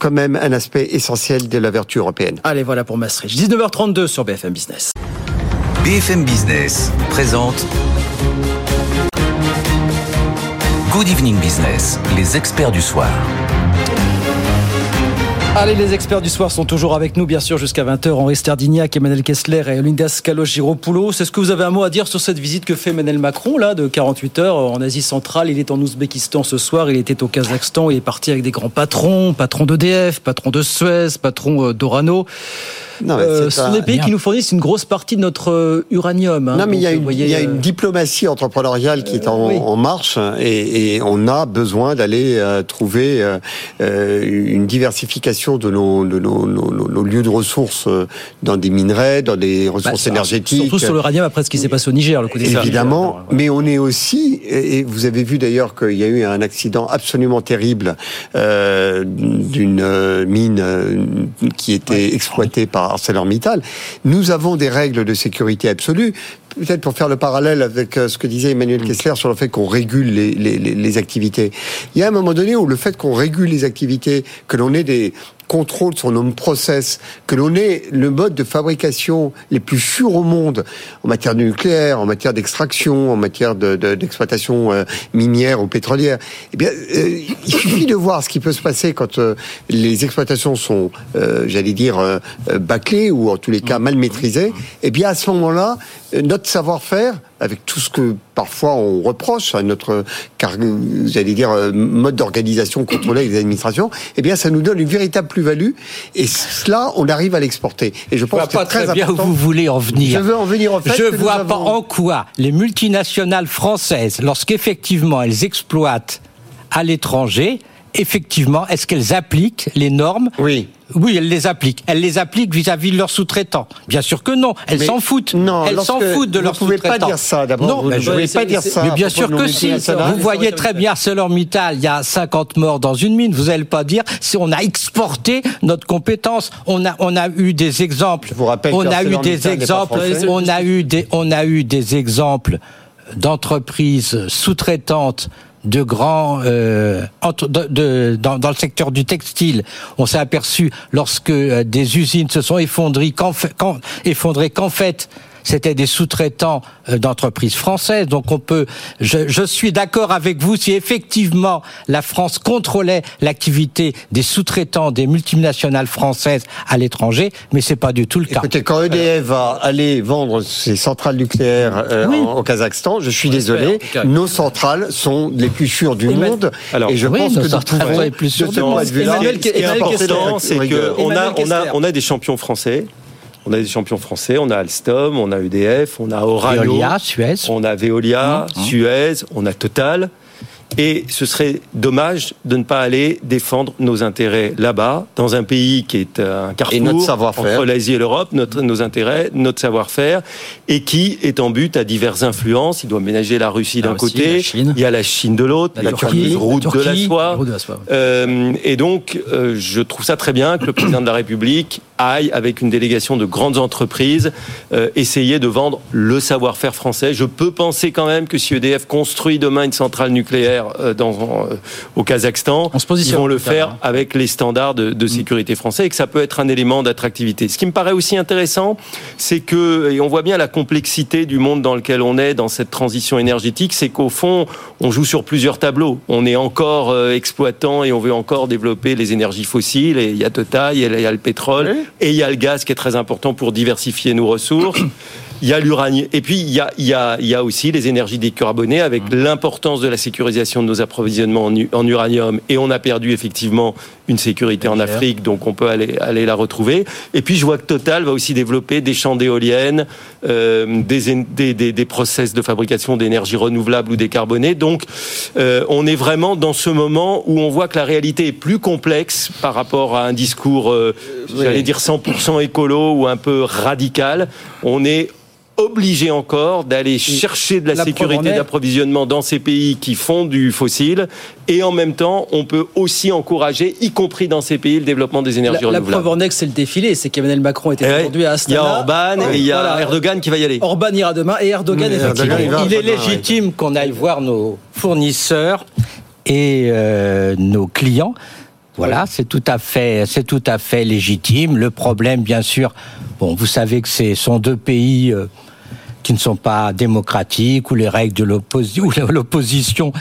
quand même un aspect essentiel de la vertu européenne. Allez, voilà pour Maastricht. 19h32 sur BFM Business. BFM Business présente Good Evening Business, les experts du soir. Allez, les experts du soir sont toujours avec nous, bien sûr, jusqu'à 20h. Henri Sterdignac, Emmanuel Kessler et Linda Scalo-Giropoulos. Est-ce que vous avez un mot à dire sur cette visite que fait Emmanuel Macron, là, de 48 heures en Asie centrale Il est en Ouzbékistan ce soir, il était au Kazakhstan, il est parti avec des grands patrons, patron d'EDF, patron de Suez, patron euh, d'Orano. Non, Euh, ce sont des pays qui nous fournissent une grosse partie de notre euh, uranium. hein. Non, mais il y, a une, vous voyez, il y a euh, une diplomatie entrepreneuriale qui est en, oui. en marche et, et on a besoin d'aller trouver une diversification de nos, de nos, nos- nos- nos lieux de ressources dans des minerais, dans des bah, ressources ça- énergétiques. Surtout sur l'uranium après ce qui s'est passé au Niger, le coup d'État. Évidemment, mais on est aussi, et vous avez vu d'ailleurs qu'il y a eu un accident absolument terrible euh, d'une mine qui était exploitée par ArcelorMittal. Nous avons des règles de sécurité absolue. Peut-être pour faire le parallèle avec euh, ce que disait Emmanuel Kessler sur le fait qu'on régule les- les activités. Il y a un moment donné où le fait qu'on régule les activités, que l'on ait des contrôles sur nos process, que l'on ait le mode de fabrication les plus sûrs au monde en matière de nucléaire, en matière d'extraction, en matière de- de- d'exploitation euh, minière ou pétrolière. Eh bien, euh, il suffit de voir ce qui peut se passer quand euh, les exploitations sont, j'allais dire, bâclées ou en tous les cas mal maîtrisées. Eh bien, à ce moment-là, notre savoir-faire, avec tout ce que parfois on reproche à notre, car, j'allais dire, euh, mode d'organisation contrôlé avec les administrations, eh bien, ça nous donne une véritable plus-value. Et cela, on arrive à l'exporter. Et je Je pense vois que pas très bien où vous voulez en venir. Je veux en venir au fait Je vois avons- pas en quoi les multinationales françaises, lorsqu'effectivement elles exploitent à l'étranger, effectivement, est-ce qu'elles appliquent les normes Oui. Oui, elles les appliquent. Elles les appliquent vis-à-vis de leurs sous-traitants. Bien sûr que non. Elles s'en foutent. non, elles s'en foutent de vous leurs ne pouvez sous-traitants. pas dire ça, d'abord. Non, Vous ben ne je- pouvez pas dire ça. mais bien sûr que si. Vous voyez très bien ArcelorMittal, il y a 50 morts dans une mine. Vous n'allez pas dire si on a exporté notre compétence. On a, on a eu des exemples. Je vous rappelle on que a eu des exemples. On a eu des, on a eu des exemples d'entreprises sous-traitantes de grands euh, dans, le secteur du textile, on s'est aperçu lorsque euh, des usines se sont effondrées qu'en- effondrées qu'en fait c'était des sous-traitants euh, d'entreprises françaises. Donc on peut, je, je suis d'accord avec vous si effectivement la France contrôlait l'activité des sous-traitants des multinationales françaises à l'étranger, mais c'est pas du tout le cas. Écoutez, quand EDF va aller vendre ses centrales nucléaires euh, Oui. en- au Kazakhstan, je suis désolé, nos centrales sont les plus sûres du Emmanuel- monde. Alors, et je oui, pense nos que nous centrales pouvons, sont les plus sûres de du ce monde. point de vue-là, Emmanuel- Emmanuel c'est qu'on a, on a des champions français. On a des champions français, on a Alstom, on a EDF, on a Orano, Veolia, Suez. on a Veolia, Mmh. Suez, on a Total. Et ce serait dommage de ne pas aller défendre nos intérêts là-bas, dans un pays qui est euh, un carrefour Et notre savoir-faire. entre l'Asie et l'Europe, notre, nos intérêts, notre savoir-faire, et qui est en but à diverses influences. Il doit ménager la Russie d'un Russie, côté, il y a la Chine de l'autre, La la, Turquie, fameuse route la de la soie. la route de la soie, ouais. Euh, et donc, euh, je trouve ça très bien que le président de la République aille avec une délégation de grandes entreprises euh, essayer de vendre le savoir-faire français. Je peux penser quand même que si EDF construit demain une centrale nucléaire euh, dans, euh, au Kazakhstan, On se ils vont le faire hein. avec les standards de, de sécurité français et que ça peut être un élément d'attractivité. Ce qui me paraît aussi intéressant, c'est que, et on voit bien la complexité du monde dans lequel on est dans cette transition énergétique, c'est qu'au fond, on joue sur plusieurs tableaux. On est encore euh, exploitant et on veut encore développer les énergies fossiles. Et il y a Total, il y a, il y a le pétrole et il y a le gaz qui est très important pour diversifier nos ressources. Il y a l'uranium. Et puis, il y a, il y, a, il y a aussi les énergies décarbonées avec l'importance de la sécurisation de nos approvisionnements en uranium. Et on a perdu effectivement une sécurité en Afrique, donc on peut aller, aller la retrouver. Et puis, je vois que Total va aussi développer des champs d'éoliennes, euh, des, des, des, des process de fabrication d'énergie renouvelable ou décarbonée. Donc, euh, on est vraiment dans ce moment où on voit que la réalité est plus complexe par rapport à un discours, euh, j'allais dire 100% écolo ou un peu radical. On est obligé encore d'aller chercher de la, la sécurité d'approvisionnement dans ces pays qui font du fossile et en même temps on peut aussi encourager y compris dans ces pays le développement des La, énergies la renouvelable. preuve en est que c'est le défilé, c'est qu'Emmanuel Macron était Eh ouais, aujourd'hui à il y Astana. a Orban et il y a Voilà. Erdogan qui va y aller. Orban ira demain et Erdogan, Mais effectivement. Erdogan, il va. Il est ouais. légitime qu'on aille voir nos fournisseurs et euh, nos clients. Voilà, c'est tout à fait, c'est tout à fait légitime. Le problème, bien sûr, bon, vous savez que ce sont deux pays euh, qui ne sont pas démocratiques, où les règles de l'opposition,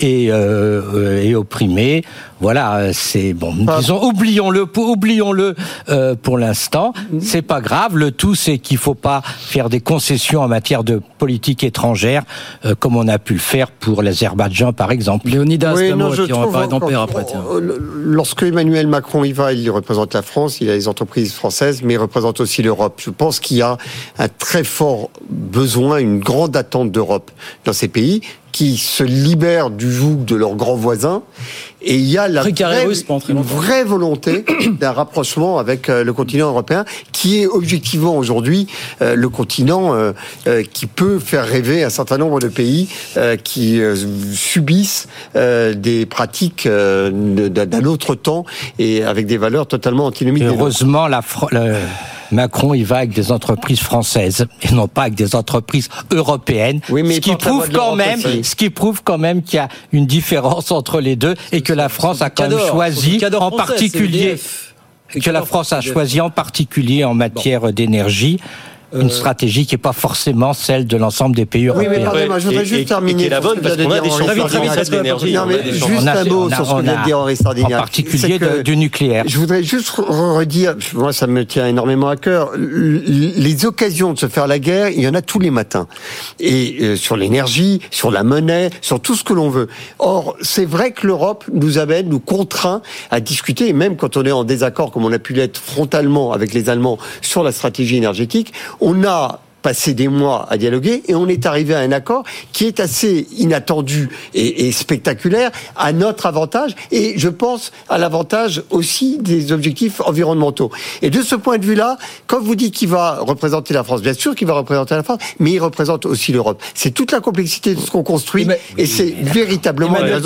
est, euh, est opprimée. Voilà, c'est bon. Disons, oublions-le, oublions-le euh, pour l'instant. C'est pas grave. Le tout, c'est qu'il faut pas faire des concessions en matière de politique étrangère, euh, comme on a pu le faire pour l'Azerbaïdjan, par exemple. Léonidas, Oui, non, je on va trouve parler d'Ampère encore- après. tiens. euh, Lorsque Emmanuel Macron y va, il représente la France, il a les entreprises françaises, mais il représente aussi l'Europe. Je pense qu'il y a un très fort besoin, une grande attente d'Europe dans ces pays qui se libèrent du joug de leurs grands voisins. Et il y a la vraie, une volonté d'un rapprochement avec euh, le continent européen, qui est objectivement aujourd'hui euh, le continent euh, euh, qui peut faire rêver un certain nombre de pays qui subissent des pratiques d'un autre temps et avec des valeurs totalement antinomiques. Heureusement, la Macron, il va avec des entreprises françaises et non pas avec des entreprises européennes. Oui, mais ce qui prouve quand même, aussi. ce qui prouve quand même qu'il y a une différence entre les deux et que la France a quand même choisi, en particulier, que la France a choisi en particulier en matière d'énergie Euh, une stratégie qui n'est pas forcément celle de l'ensemble des pays Oui, européens. mais pardonnez-moi, je voudrais Et- juste et- terminer. et qui est la sur ce bonne, parce qu'on a des d'intervention d'énergie, juste un mot sur ce que vient de dire Henri. En particulier du nucléaire. Je voudrais juste re- redire, moi ça me tient énormément à cœur, les occasions de se faire la guerre, il y en a tous les matins. Et euh, sur l'énergie, sur la monnaie, sur tout ce que l'on veut. Or, c'est vrai que l'Europe nous amène, nous contraint à discuter, et même quand on est en désaccord, comme on a pu l'être frontalement avec les Allemands sur la stratégie énergétique, on a passé des mois à dialoguer et on est arrivé à un accord qui est assez inattendu et, et spectaculaire à notre avantage et je pense à l'avantage aussi des objectifs environnementaux. Et de ce point de vue-là, quand vous dites qu'il va représenter la France, bien sûr qu'il va représenter la France, mais il représente aussi l'Europe. C'est toute la complexité de ce qu'on construit et c'est véritablement Emmanuel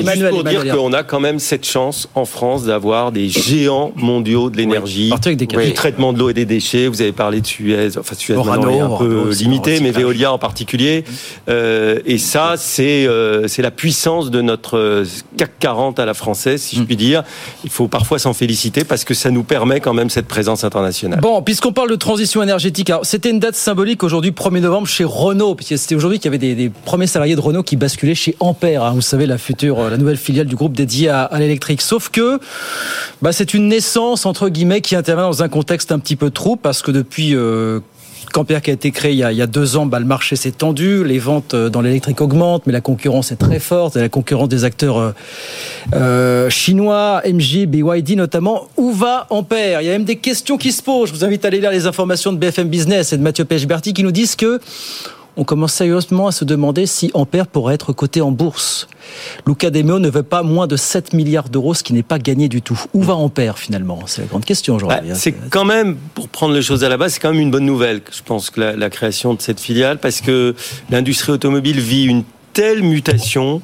Emmanuel, pour dire qu'on a quand même cette chance en France d'avoir des géants mondiaux de l'énergie, des du traitement de l'eau et des déchets. Vous avez parlé de Suez, enfin Suez Orano, est un peu aussi, limité, Orano, mais Veolia en particulier. Euh, et ça, c'est euh, c'est la puissance de notre euh, CAC 40 à la française, si je Mm. puis dire. Il faut parfois s'en féliciter parce que ça nous permet quand même cette présence internationale. Bon, puisqu'on parle de transition énergétique, c'était une date symbolique aujourd'hui, 1er novembre, chez Renault, puisque c'était aujourd'hui qu'il y avait des, des premiers salariés de Renault qui basculaient chez Ampère, hein, vous savez, la future, euh, la nouvelle filiale du groupe dédié à, à l'électrique. Sauf que bah, c'est une naissance, entre guillemets, qui intervient dans un contexte un petit peu trop, parce que depuis... Euh, Campère qui a été créé il y a, deux ans, bah, le marché s'est tendu, les ventes euh, dans l'électrique augmentent, mais la concurrence est très forte, et la concurrence des acteurs euh, euh, chinois, MJ, BYD notamment. Où va Ampère Il y a même des questions qui se posent. Je vous invite à aller lire les informations de BFM Business et de Mathieu Pechberti qui nous disent que on commence sérieusement à se demander si Ampère pourrait être coté en bourse. Luca De Meo ne veut pas moins de 7 milliards d'euros, ce qui n'est pas gagné du tout. Où va Ampère finalement? C'est la grande question Bah, aujourd'hui. hein. c'est quand même, pour prendre les choses à la base, c'est quand même une bonne nouvelle, je pense, que la, la création de cette filiale, parce que l'industrie automobile vit une telle mutation,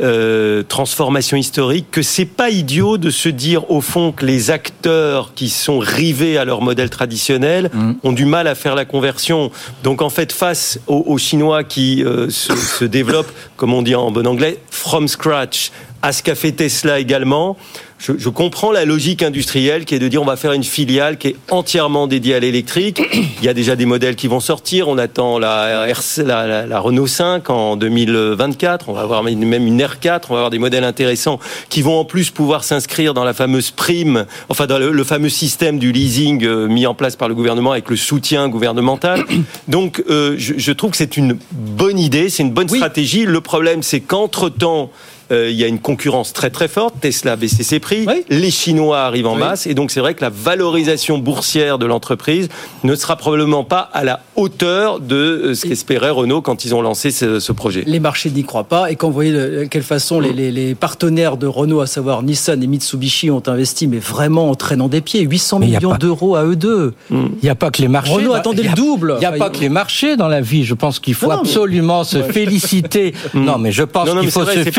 euh, transformation historique, que c'est pas idiot de se dire au fond que les acteurs qui sont rivés à leur modèle traditionnel ont du mal à faire la conversion. Donc en fait, face aux, aux Chinois qui euh, se, se développent, comme on dit en bon anglais, from scratch, à ce qu'a fait Tesla également. Je, je comprends la logique industrielle qui est de dire on va faire une filiale qui est entièrement dédiée à l'électrique. Il y a déjà des modèles qui vont sortir. On attend la, RC la, la- la Renault 5 en 2024. On va avoir même une R4. On va avoir des modèles intéressants qui vont en plus pouvoir s'inscrire dans la fameuse prime, enfin dans le, le fameux système du leasing euh, mis en place par le gouvernement avec le soutien gouvernemental. Donc euh, je, je trouve que c'est une bonne idée, c'est une bonne stratégie. Le problème c'est qu'entre temps il y a une concurrence très très forte. Tesla a baissé ses prix. Les Chinois arrivent en Oui. masse. Et donc, c'est vrai que la valorisation boursière de l'entreprise ne sera probablement pas à la hauteur de euh, ce qu'espérait Renault quand ils ont lancé ce, ce projet. Les marchés n'y croient pas. Et quand vous voyez de quelle façon les, les- les partenaires de Renault, à savoir Nissan et Mitsubishi, ont investi, mais vraiment en traînant des pieds, 800 Mais il y a millions pas- d'euros à eux deux. Il n'y a pas que les marchés. Renault attendait le double. Il n'y a pas que les marchés dans la vie. Je pense qu'il faut Non, non, mais- absolument se féliciter. non, mais je pense qu'il faut se c'est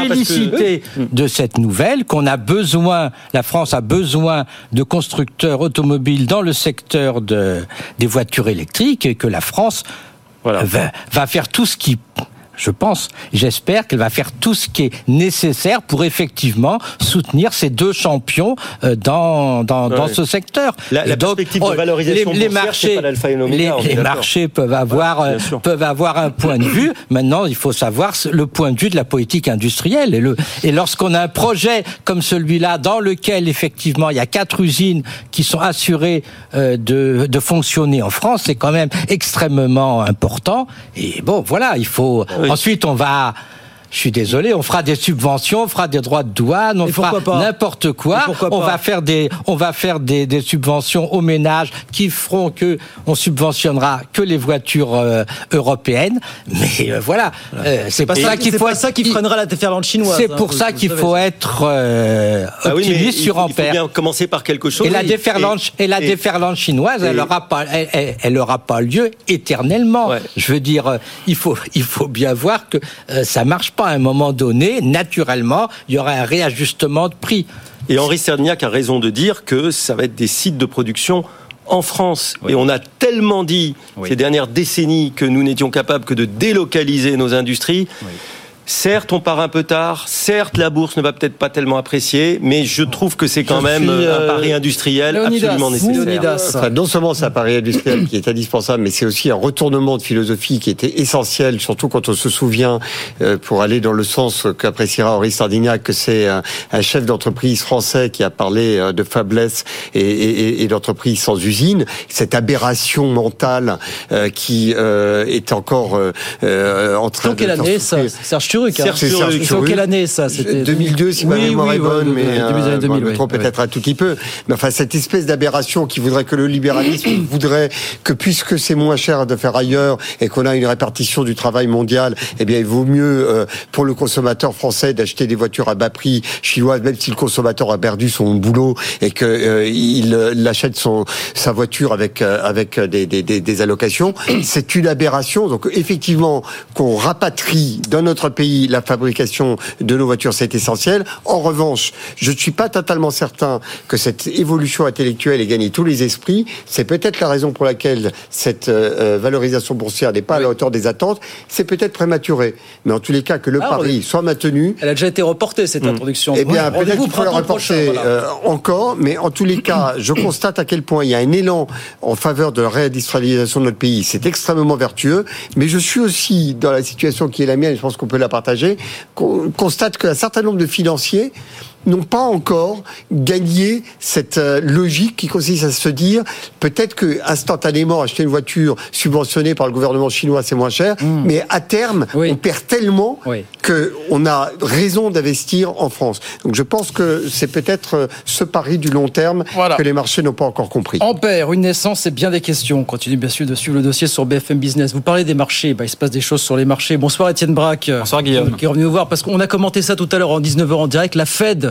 féliciter de cette nouvelle qu'on a besoin. La France a besoin de constructeurs automobiles dans le secteur de, des voitures électriques et que la France Voilà. va, va faire tout ce qui je pense, j'espère qu'elle va faire tout ce qui est nécessaire pour effectivement soutenir ces deux champions euh, dans, dans, dans ce secteur. La, la donc, perspective de oh, valorisation les, les marchés, pas et les, marchés peuvent avoir, euh, peuvent avoir un point de vue. Maintenant, il faut savoir le point de vue de la politique industrielle. Et, le, et lorsqu'on a un projet comme celui-là, dans lequel effectivement il y a quatre usines qui sont assurées euh, de, de fonctionner en France, c'est quand même extrêmement important. Et bon, voilà, il faut. Ensuite, on va. Je suis désolé, on fera des subventions, on fera des droits de douane, on Et fera n'importe quoi. On va faire des, on va faire des, des subventions aux ménages qui feront que on subventionnera que les voitures euh, européennes. Mais euh, voilà, Euh, c'est pour pas ça qu'il c'est faut. pas ça qui freinera la déferlante chinoise, C'est hein, pour ça qu'il faut être euh, Ah oui, mais optimiste il sur faut- il faut ampère. bien commencer par quelque chose. Et la déferlante, et, la déferlante chinoise, elle et- aura pas, elle, elle- elle aura pas lieu éternellement. Je veux dire, il faut, il faut bien voir que euh, ça marche pas à un moment donné. Naturellement, il y aura un réajustement de prix. Et Henri Serniac a raison de dire que ça va être des sites de production en France. Et on a tellement dit ces dernières décennies que nous n'étions capables que de délocaliser nos industries. Certes, on part un peu tard. Certes, la bourse ne va peut-être pas tellement apprécier, mais je trouve que c'est quand Je même suis, un euh, pari industriel absolument nécessaire. Enfin, non seulement c'est un pari industriel qui est indispensable, mais c'est aussi un retournement de philosophie qui était essentiel, surtout quand on se souvient, euh, pour aller dans le sens qu'appréciera Henri Sardignac, que c'est un, un chef d'entreprise français qui a parlé euh, de faiblesse et, et, et d'entreprise sans usine. Cette aberration mentale euh, qui euh, est encore euh, euh, en train quelle de année faire ça souffrir. Serge Turuc. hein. C'est en quelle année ça C'était 2002, si ma Oui, mémoire oui, est bonne, mais début des années euh, 2000, je me oui. trompe peut-être un tout petit peu. Mais enfin, cette espèce d'aberration qui voudrait que le libéralisme voudrait que puisque c'est moins cher de faire ailleurs et qu'on a une répartition du travail mondial, eh bien, il vaut mieux euh, pour le consommateur français d'acheter des voitures à bas prix chinoises, même si le consommateur a perdu son boulot et que euh, il, euh, il achète son sa voiture avec euh, avec des, des, des, des allocations. C'est une aberration. Donc effectivement, qu'on rapatrie dans notre pays la fabrication de nos voitures, c'est essentiel. En revanche, je ne suis pas totalement certain que cette évolution intellectuelle ait gagné tous les esprits. C'est peut-être la raison pour laquelle cette euh, euh, valorisation boursière n'est pas à la hauteur des attentes. C'est peut-être prématuré. Mais en tous les cas, que le Ah, pari oui. soit maintenu. Elle a déjà été reportée cette introduction. Eh bien, peut-être qu'il faut la prochain, reporter voilà. euh, encore, mais en tous les cas, je constate à quel point il y a un élan en faveur de la réindustrialisation de notre pays. C'est extrêmement vertueux, mais je suis aussi dans la situation qui est la mienne, je pense qu'on peut la partager, qu'on constate qu'un certain nombre de financiers n'ont pas encore gagné cette euh, logique qui consiste à se dire peut-être que instantanément acheter une voiture subventionnée par le gouvernement chinois c'est moins cher, Hmm. mais à terme on perd tellement que on a raison d'investir en France. Donc je pense que c'est peut-être euh, ce pari du long terme Voilà. que les marchés n'ont pas encore compris. Ampère, une naissance, c'est bien des questions. On continue bien sûr de suivre le dossier sur BFM Business. Vous parlez des marchés, bah, il se passe des choses sur les marchés. Bonsoir Étienne Braque. Bonsoir Guillaume. Qui est revenu nous voir parce qu'on a commenté ça tout à l'heure en 19h en direct. La Fed,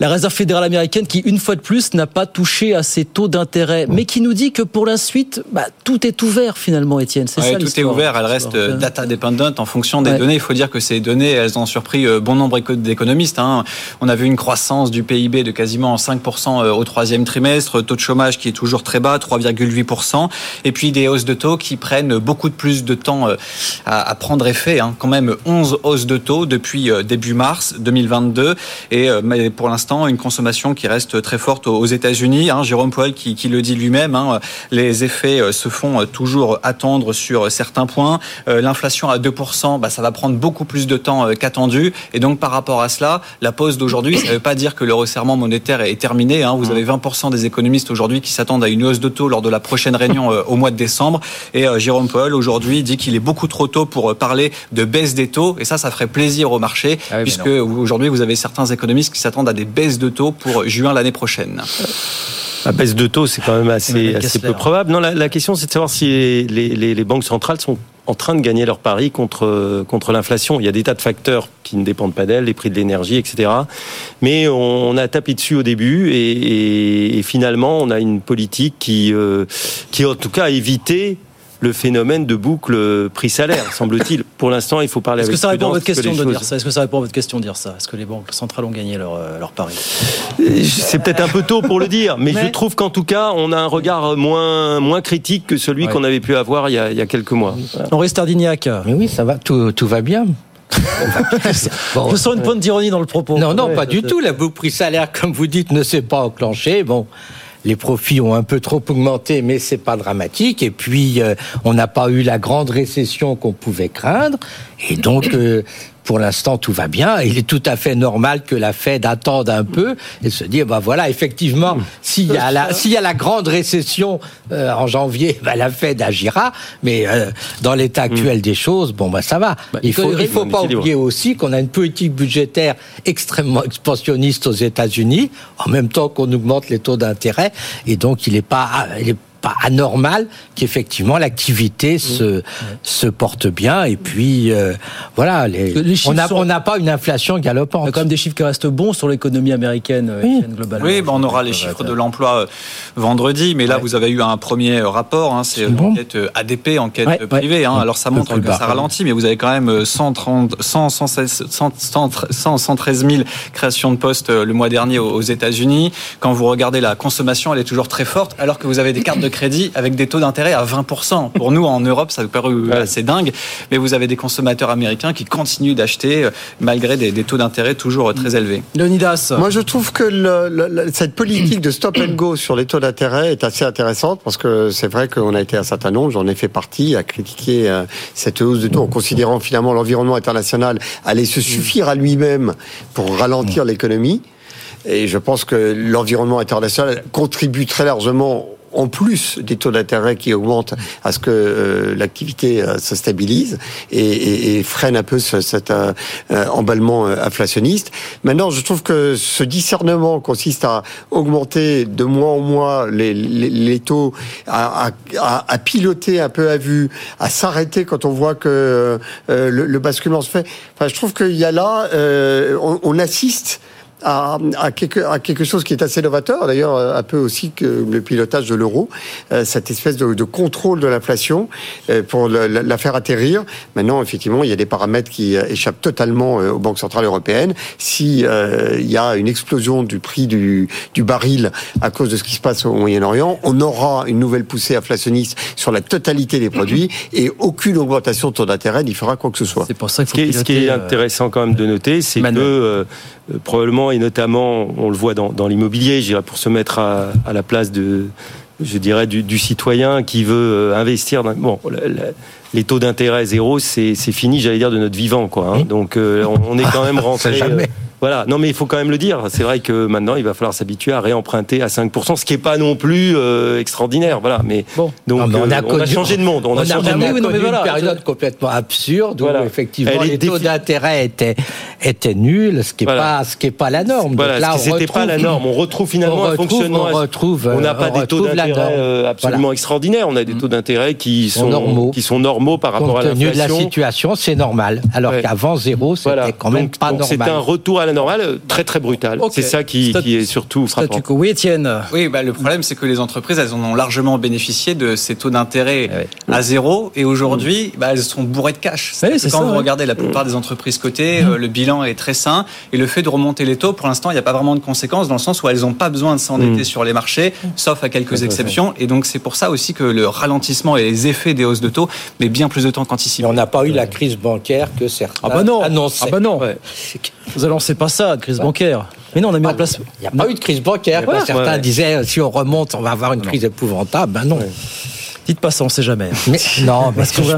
la réserve fédérale américaine qui, une fois de plus, n'a pas touché à ses taux d'intérêt, mais qui nous dit que pour la suite, bah, tout est ouvert finalement, Étienne. C'est Ouais, ça tout est ouvert, elle reste euh, data dependent en fonction des Ouais. données. Il faut dire que ces données, elles ont surpris euh, bon nombre éco- d'économistes. hein. On a vu une croissance du PIB de quasiment 5% euh, au troisième trimestre, taux de chômage qui est toujours très bas, 3,8%, et puis des hausses de taux qui prennent beaucoup de plus de temps à, à prendre effet. hein. Quand même 11 hausses de taux depuis début mars 2022, et mais pour l'instant une consommation qui reste très forte aux États-Unis. hein. Jérôme Powell qui, qui le dit lui-même, hein, les effets euh, se font euh, toujours attendre sur certains points. Euh, L'inflation à 2%, bah, ça va prendre beaucoup plus de temps qu'attendu. Et donc par rapport à cela, la pause d'aujourd'hui, ça ne veut pas dire que le resserrement monétaire est terminé. hein. Vous avez 20% des économistes aujourd'hui qui s'attendent à une hausse de taux lors de la prochaine réunion au mois de décembre. Et Jérôme Powell aujourd'hui dit qu'il est beaucoup trop tôt pour parler de baisse des taux. Et ça, ça ferait plaisir au marché, Ah puisque aujourd'hui vous avez certains économistes qui s'attendent à des baisses de taux pour juin l'année prochaine. La baisse de taux, c'est quand même assez, peu probable. Non, la, la question, c'est de savoir si les, les- les banques centrales sont en train de gagner leur pari contre, contre l'inflation. Il y a des tas de facteurs qui ne dépendent pas d'elles, les prix de l'énergie, etc. Mais on, on a tapé dessus au début et, et- et finalement, on a une politique qui, euh, qui en tout cas, a évité le phénomène de boucle prix-salaire, semble-t-il. Pour l'instant, il faut parler Est-ce avec que ça répond à votre que question les de choses- dire ça? Est-ce que ça répond à votre question de dire ça? Est-ce que les banques centrales ont gagné leur, euh, leur pari? C'est peut-être un peu tôt pour le dire, mais, Mais- je trouve qu'en tout cas, on a un regard moins, moins critique que celui Ouais. qu'on avait pu avoir il y a, il y a quelques mois. Henri Stardignac, Mais oui, ça va, tout, tout va bien. Bon. je sens une pointe d'ironie dans le propos. Non, non, Ouais, pas du tout. La boucle prix salaire, comme vous dites, ne s'est pas enclenchée. Bon. Les profits ont un peu trop augmenté, mais c'est pas dramatique. Et puis, euh, on n'a pas eu la grande récession qu'on pouvait craindre. Et donc, euh, pour l'instant, tout va bien. Il est tout à fait normal que la Fed attende un peu et se dise, bah voilà, effectivement, s'il y a la, s'il y a la grande récession euh, en janvier, bah, la Fed agira. Mais euh, dans l'état actuel des choses, bon, bah ça va. il faut, il faut pas oublier aussi qu'on a une politique budgétaire extrêmement expansionniste aux États-Unis, en même temps qu'on augmente les taux d'intérêt, et donc il n'est pas, il est pas anormal qu'effectivement l'activité se se porte bien et puis euh, voilà les, Les chiffres on n'a sont- on n'a pas une inflation Il y a galopante. quand même des chiffres qui restent bons sur l'économie américaine, euh, Étienne, globalement. Oui, ben on aura les chiffres de l'emploi euh, vendredi, mais là Ouais. vous avez eu un premier rapport, hein, c'est bon. enquête ADP, enquête Ouais, ouais. privée. hein. alors ça montre que bas. ça ralentit, mais vous avez quand même euh, 130, 100, 116, 100, 100, 113 000 créations de postes le mois dernier aux aux États-Unis. Quand vous regardez la consommation, elle est toujours très forte, alors que vous avez des cartes de crédit avec des taux d'intérêt à 20%. Pour nous, en Europe, ça nous paraît assez dingue, mais vous avez des consommateurs américains qui continuent d'acheter euh, malgré des, des taux d'intérêt toujours très élevés. Leonidas, Moi, je trouve que le- le- le- cette politique de stop and go sur les taux d'intérêt est assez intéressante parce que c'est vrai qu'on a été un certain nombre, j'en ai fait partie, à critiquer euh, cette hausse de taux en considérant finalement l'environnement international allait se suffire à lui-même pour ralentir l'économie. Et je pense que l'environnement international contribue très largement en plus des taux d'intérêt qui augmentent à ce que euh, l'activité euh, se stabilise et, freine un peu ce- cet euh, emballement inflationniste. Maintenant, je trouve que ce discernement consiste à augmenter de mois en mois les, taux, à, piloter un peu à vue, à s'arrêter quand on voit que le, le basculement se fait. Enfin, je trouve qu'il y a là, on assiste à, à, quelque, à quelque chose qui est assez novateur, d'ailleurs un peu aussi que le pilotage de l'euro, euh, cette espèce de, de contrôle de l'inflation euh, pour le- la, la faire atterrir. Maintenant, effectivement, il y a des paramètres qui euh, échappent totalement euh, aux banques centrales européennes. Si euh, il y a une explosion du prix du, du baril à cause de ce qui se passe au Moyen-Orient, on aura une nouvelle poussée inflationniste sur la totalité des produits et aucune augmentation de taux d'intérêt n'y fera quoi que ce soit. c'est pour ça qu'il Ce faut qui est, ce qui est euh, intéressant quand même de noter, c'est que euh, euh, probablement et notamment, on le voit dans, dans l'immobilier, je dirais pour se mettre à, à la place de, je dirais du, du citoyen qui veut euh, investir. Dans, bon, la- la- les taux d'intérêt zéro, c'est c'est fini, j'allais dire de notre vivant, quoi. hein. Donc euh, on, on est quand même rentré. Voilà, non mais il faut quand même le dire. C'est vrai que maintenant il va falloir s'habituer à réemprunter à 5%, ce qui est pas non plus euh, extraordinaire. Voilà, mais Bon. donc Non, mais euh, on, a connu- changé de monde. On, On a a, changé de on monde. a oui, non, mais connu voilà. une période complètement absurde Voilà. où effectivement Elle les taux d'intérêt étaient étaient nuls, ce qui est Voilà. pas ce qui est pas la norme. Voilà, Donc là, ce c'était pas retrouve- la norme. On retrouve finalement on un fonctionnement. on retrouve, On n'a euh, pas on des taux d'intérêt absolument Voilà. extraordinaires. On a des taux d'intérêt qui Sont normaux. qui sont normaux par rapport Compte à tenu de la l'inflation. situation, c'est normal. Alors qu'avant zéro, c'était quand même pas normal. c'est un retour à la normale euh, très très brutal. Ok. C'est ça qui, qui est surtout frappant. quo. Oui, Étienne. Oui, bah, le problème, c'est que les entreprises, elles en ont largement bénéficié de ces taux d'intérêt Ouais. à zéro. Et aujourd'hui, bah, elles sont bourrées de cash. Oui, c'est Quand ça, vous ouais. regardez la plupart des entreprises cotées, euh, le bilan est très sain. Et le fait de remonter les taux, pour l'instant, il n'y a pas vraiment de conséquences dans le sens où elles n'ont pas besoin de s'endetter sur les marchés, sauf à quelques exceptions. Et donc, c'est pour ça aussi que le ralentissement et les effets des hausses de taux met bien plus de temps qu'anticipé. on n'a pas eu la crise bancaire que certains Ah bah non. annonçaient. Ah bah non. Vous annoncez pas ça, de crise bancaire. Mais non, on a mis en place. Il n'y a pas eu de crise bancaire. Ouais. Certains Ouais. disaient si on remonte, on va avoir une crise épouvantable. Ben non. Dites pas ça, on sait jamais. Mais, non, parce que je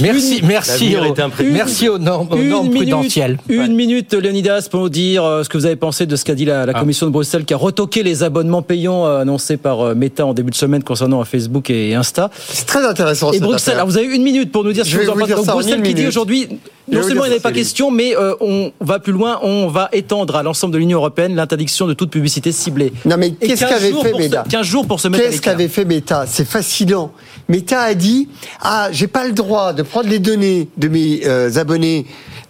Merci, merci, au, merci aux normes, aux normes minute, prudentielles. Une minute, Leonidas, pour nous dire euh, ce que vous avez pensé de ce qu'a dit la, la Ah. Commission de Bruxelles, qui a retoqué les abonnements payants euh, annoncés par euh, Meta en début de semaine concernant euh, Facebook et Insta. C'est très intéressant. Et cette Bruxelles, alors vous avez une minute pour nous dire ce que vous en pensez. Bruxelles qui dit aujourd'hui, non seulement il n'y avait pas question, mais euh, on va plus loin, on va étendre à l'ensemble de l'Union européenne l'interdiction de toute publicité ciblée. Non mais qu'est-ce 15 qu'avait fait Meta 15 jours pour se mettre à Qu'est-ce qu'avait fait Meta? C'est fascinant. Meta a dit ah j'ai pas le droit de prendre les données de mes euh, abonnés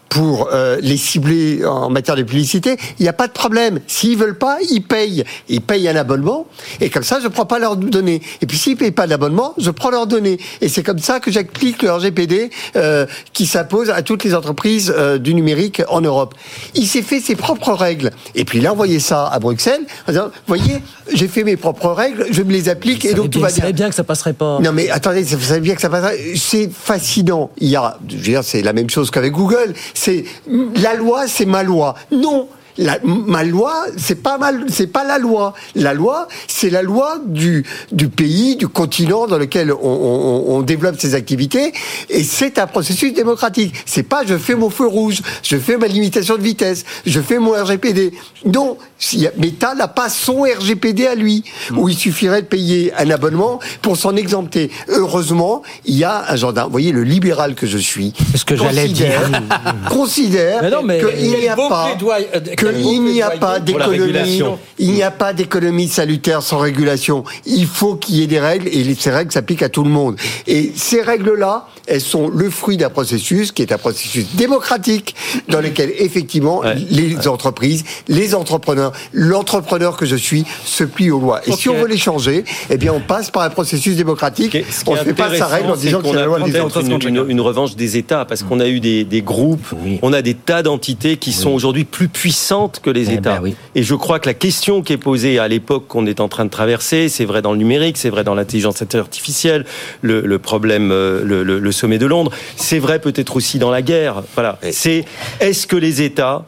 pour euh, les cibler en matière de publicité, il n'y a pas de problème. S'ils veulent pas, ils payent. Ils payent un abonnement et comme ça, je prends pas leurs données. Et puis s'ils payent pas d'abonnement, je prends leurs données. Et c'est comme ça que j'applique le RGPD euh, qui s'impose à toutes les entreprises euh, du numérique en Europe. Il s'est fait ses propres règles. Et puis il a envoyé ça à Bruxelles en disant, voyez, j'ai fait mes propres règles, je me les applique et donc tout va Vous savez bien. bien que ça passerait pas. Non mais attendez, vous savez bien que ça passe. C'est fascinant. Il y a, je veux dire, c'est la même chose qu'avec Google. C'est la loi, c'est ma loi. Non. La, ma loi, c'est pas mal, c'est pas la loi. La loi, c'est la loi du du pays, du continent dans lequel on, on, on développe ses activités, et c'est un processus démocratique. C'est pas je fais mon feu rouge, je fais ma limitation de vitesse, je fais mon RGPD. Non, Meta n'a pas son RGPD à lui, où il suffirait de payer un abonnement pour s'en exempter. Heureusement, il y a un gendarme. Vous voyez, le libéral que je suis, ce que j'allais dire. considère Mais non, mais qu'il n'y a pas qu'il n'y a pas d'économie, il n'y a pas d'économie salutaire sans régulation. Il faut qu'il y ait des règles et ces règles s'appliquent à tout le monde. Et ces règles-là, elles sont le fruit d'un processus qui est un processus démocratique dans lequel effectivement Ouais. les entreprises, les entrepreneurs, l'entrepreneur que je suis se plient aux lois. Et si on veut les changer, eh bien on passe par un processus démocratique. Ce on ne fait pas sa règle en disant que qu'on c'est la a loi des une, une- une revanche des États parce qu'on a eu des, des groupes, Oui. on a des tas d'entités qui sont aujourd'hui plus puissantes que les Eh États. ben oui. Et je crois que la question qui est posée à l'époque qu'on est en train de traverser, c'est vrai dans le numérique, c'est vrai dans l'intelligence artificielle, le, le problème, euh, le, le- le sommet de Londres, c'est vrai peut-être aussi dans la guerre. Voilà. C'est est-ce que les États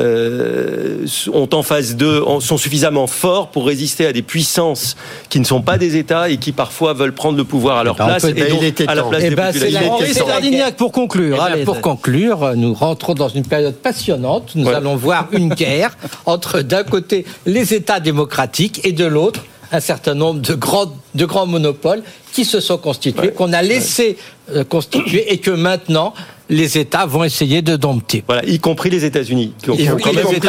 euh, ont en phase 2, sont suffisamment forts pour résister à des puissances qui ne sont pas des États et qui parfois veulent prendre le pouvoir à leur ben, on place peut- et ben, donc il était à la place Eh des ben, populations. c'est la- Stardignac, pour conclure. Eh Allez, pour conclure, nous rentrons dans une période passionnante. Nous Ouais. allons voir une guerre entre d'un côté les États démocratiques et de l'autre un certain nombre de grands, de grands monopoles qui se sont constitués, qu'on a laissé euh, constituer et que maintenant les États vont essayer de dompter. Voilà, y compris les États-Unis, qui ont Y quand même une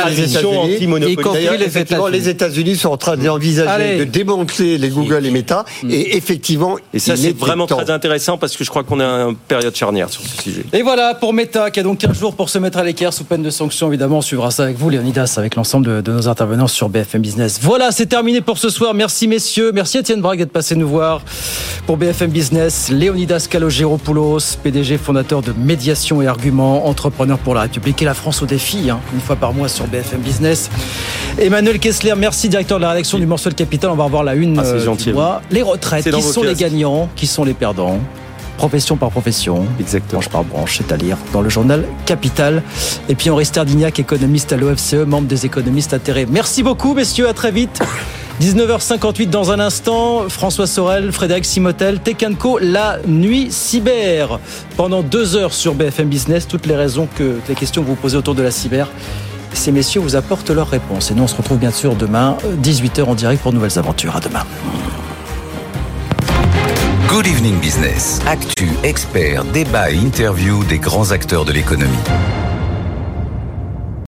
D'ailleurs, les effectivement, États-Unis. les États-Unis sont en train d'envisager Allez. de démanteler les Google et Meta, et effectivement, Et ça, c'est vraiment temps. très intéressant parce que je crois qu'on est à une période charnière sur ce sujet. Et voilà pour Meta qui a donc 15 jours pour se mettre à l'équerre sous peine de sanctions. Évidemment, on suivra ça avec vous, Léonidas, avec l'ensemble de, de nos intervenants sur BFM Business. Voilà, c'est terminé pour ce soir. Merci messieurs. Merci Étienne Brague d'être passé nous voir pour BFM Business. Léonidas Kalogeropoulos, PDG fondateur de Médiation et Arguments, entrepreneur pour la République et la France au défi, hein, une fois par mois sur BFM Business. Emmanuel Kessler, merci directeur de la rédaction du Morceau de Capital. On va revoir la une Ah, euh, gentil, du mois. Les retraites, qui sont les gagnants, qui sont les perdants profession par profession, Exactement. branche par branche, c'est à lire dans le journal Capital. Et puis Henri Stardignac, économiste à l'OFCE, membre des économistes atterrés. Merci beaucoup, messieurs, à très vite. 19h58 dans un instant, François Sorel, Frédéric Simotel, Tekenco, la nuit cyber. Pendant deux heures sur BFM Business, toutes les raisons que, les questions que vous posez autour de la cyber, ces messieurs vous apportent leurs réponses. Et nous, on se retrouve bien sûr demain, 18h en direct pour nouvelles aventures. À demain. Good Evening Business. Actu, experts, débat et interview des grands acteurs de l'économie.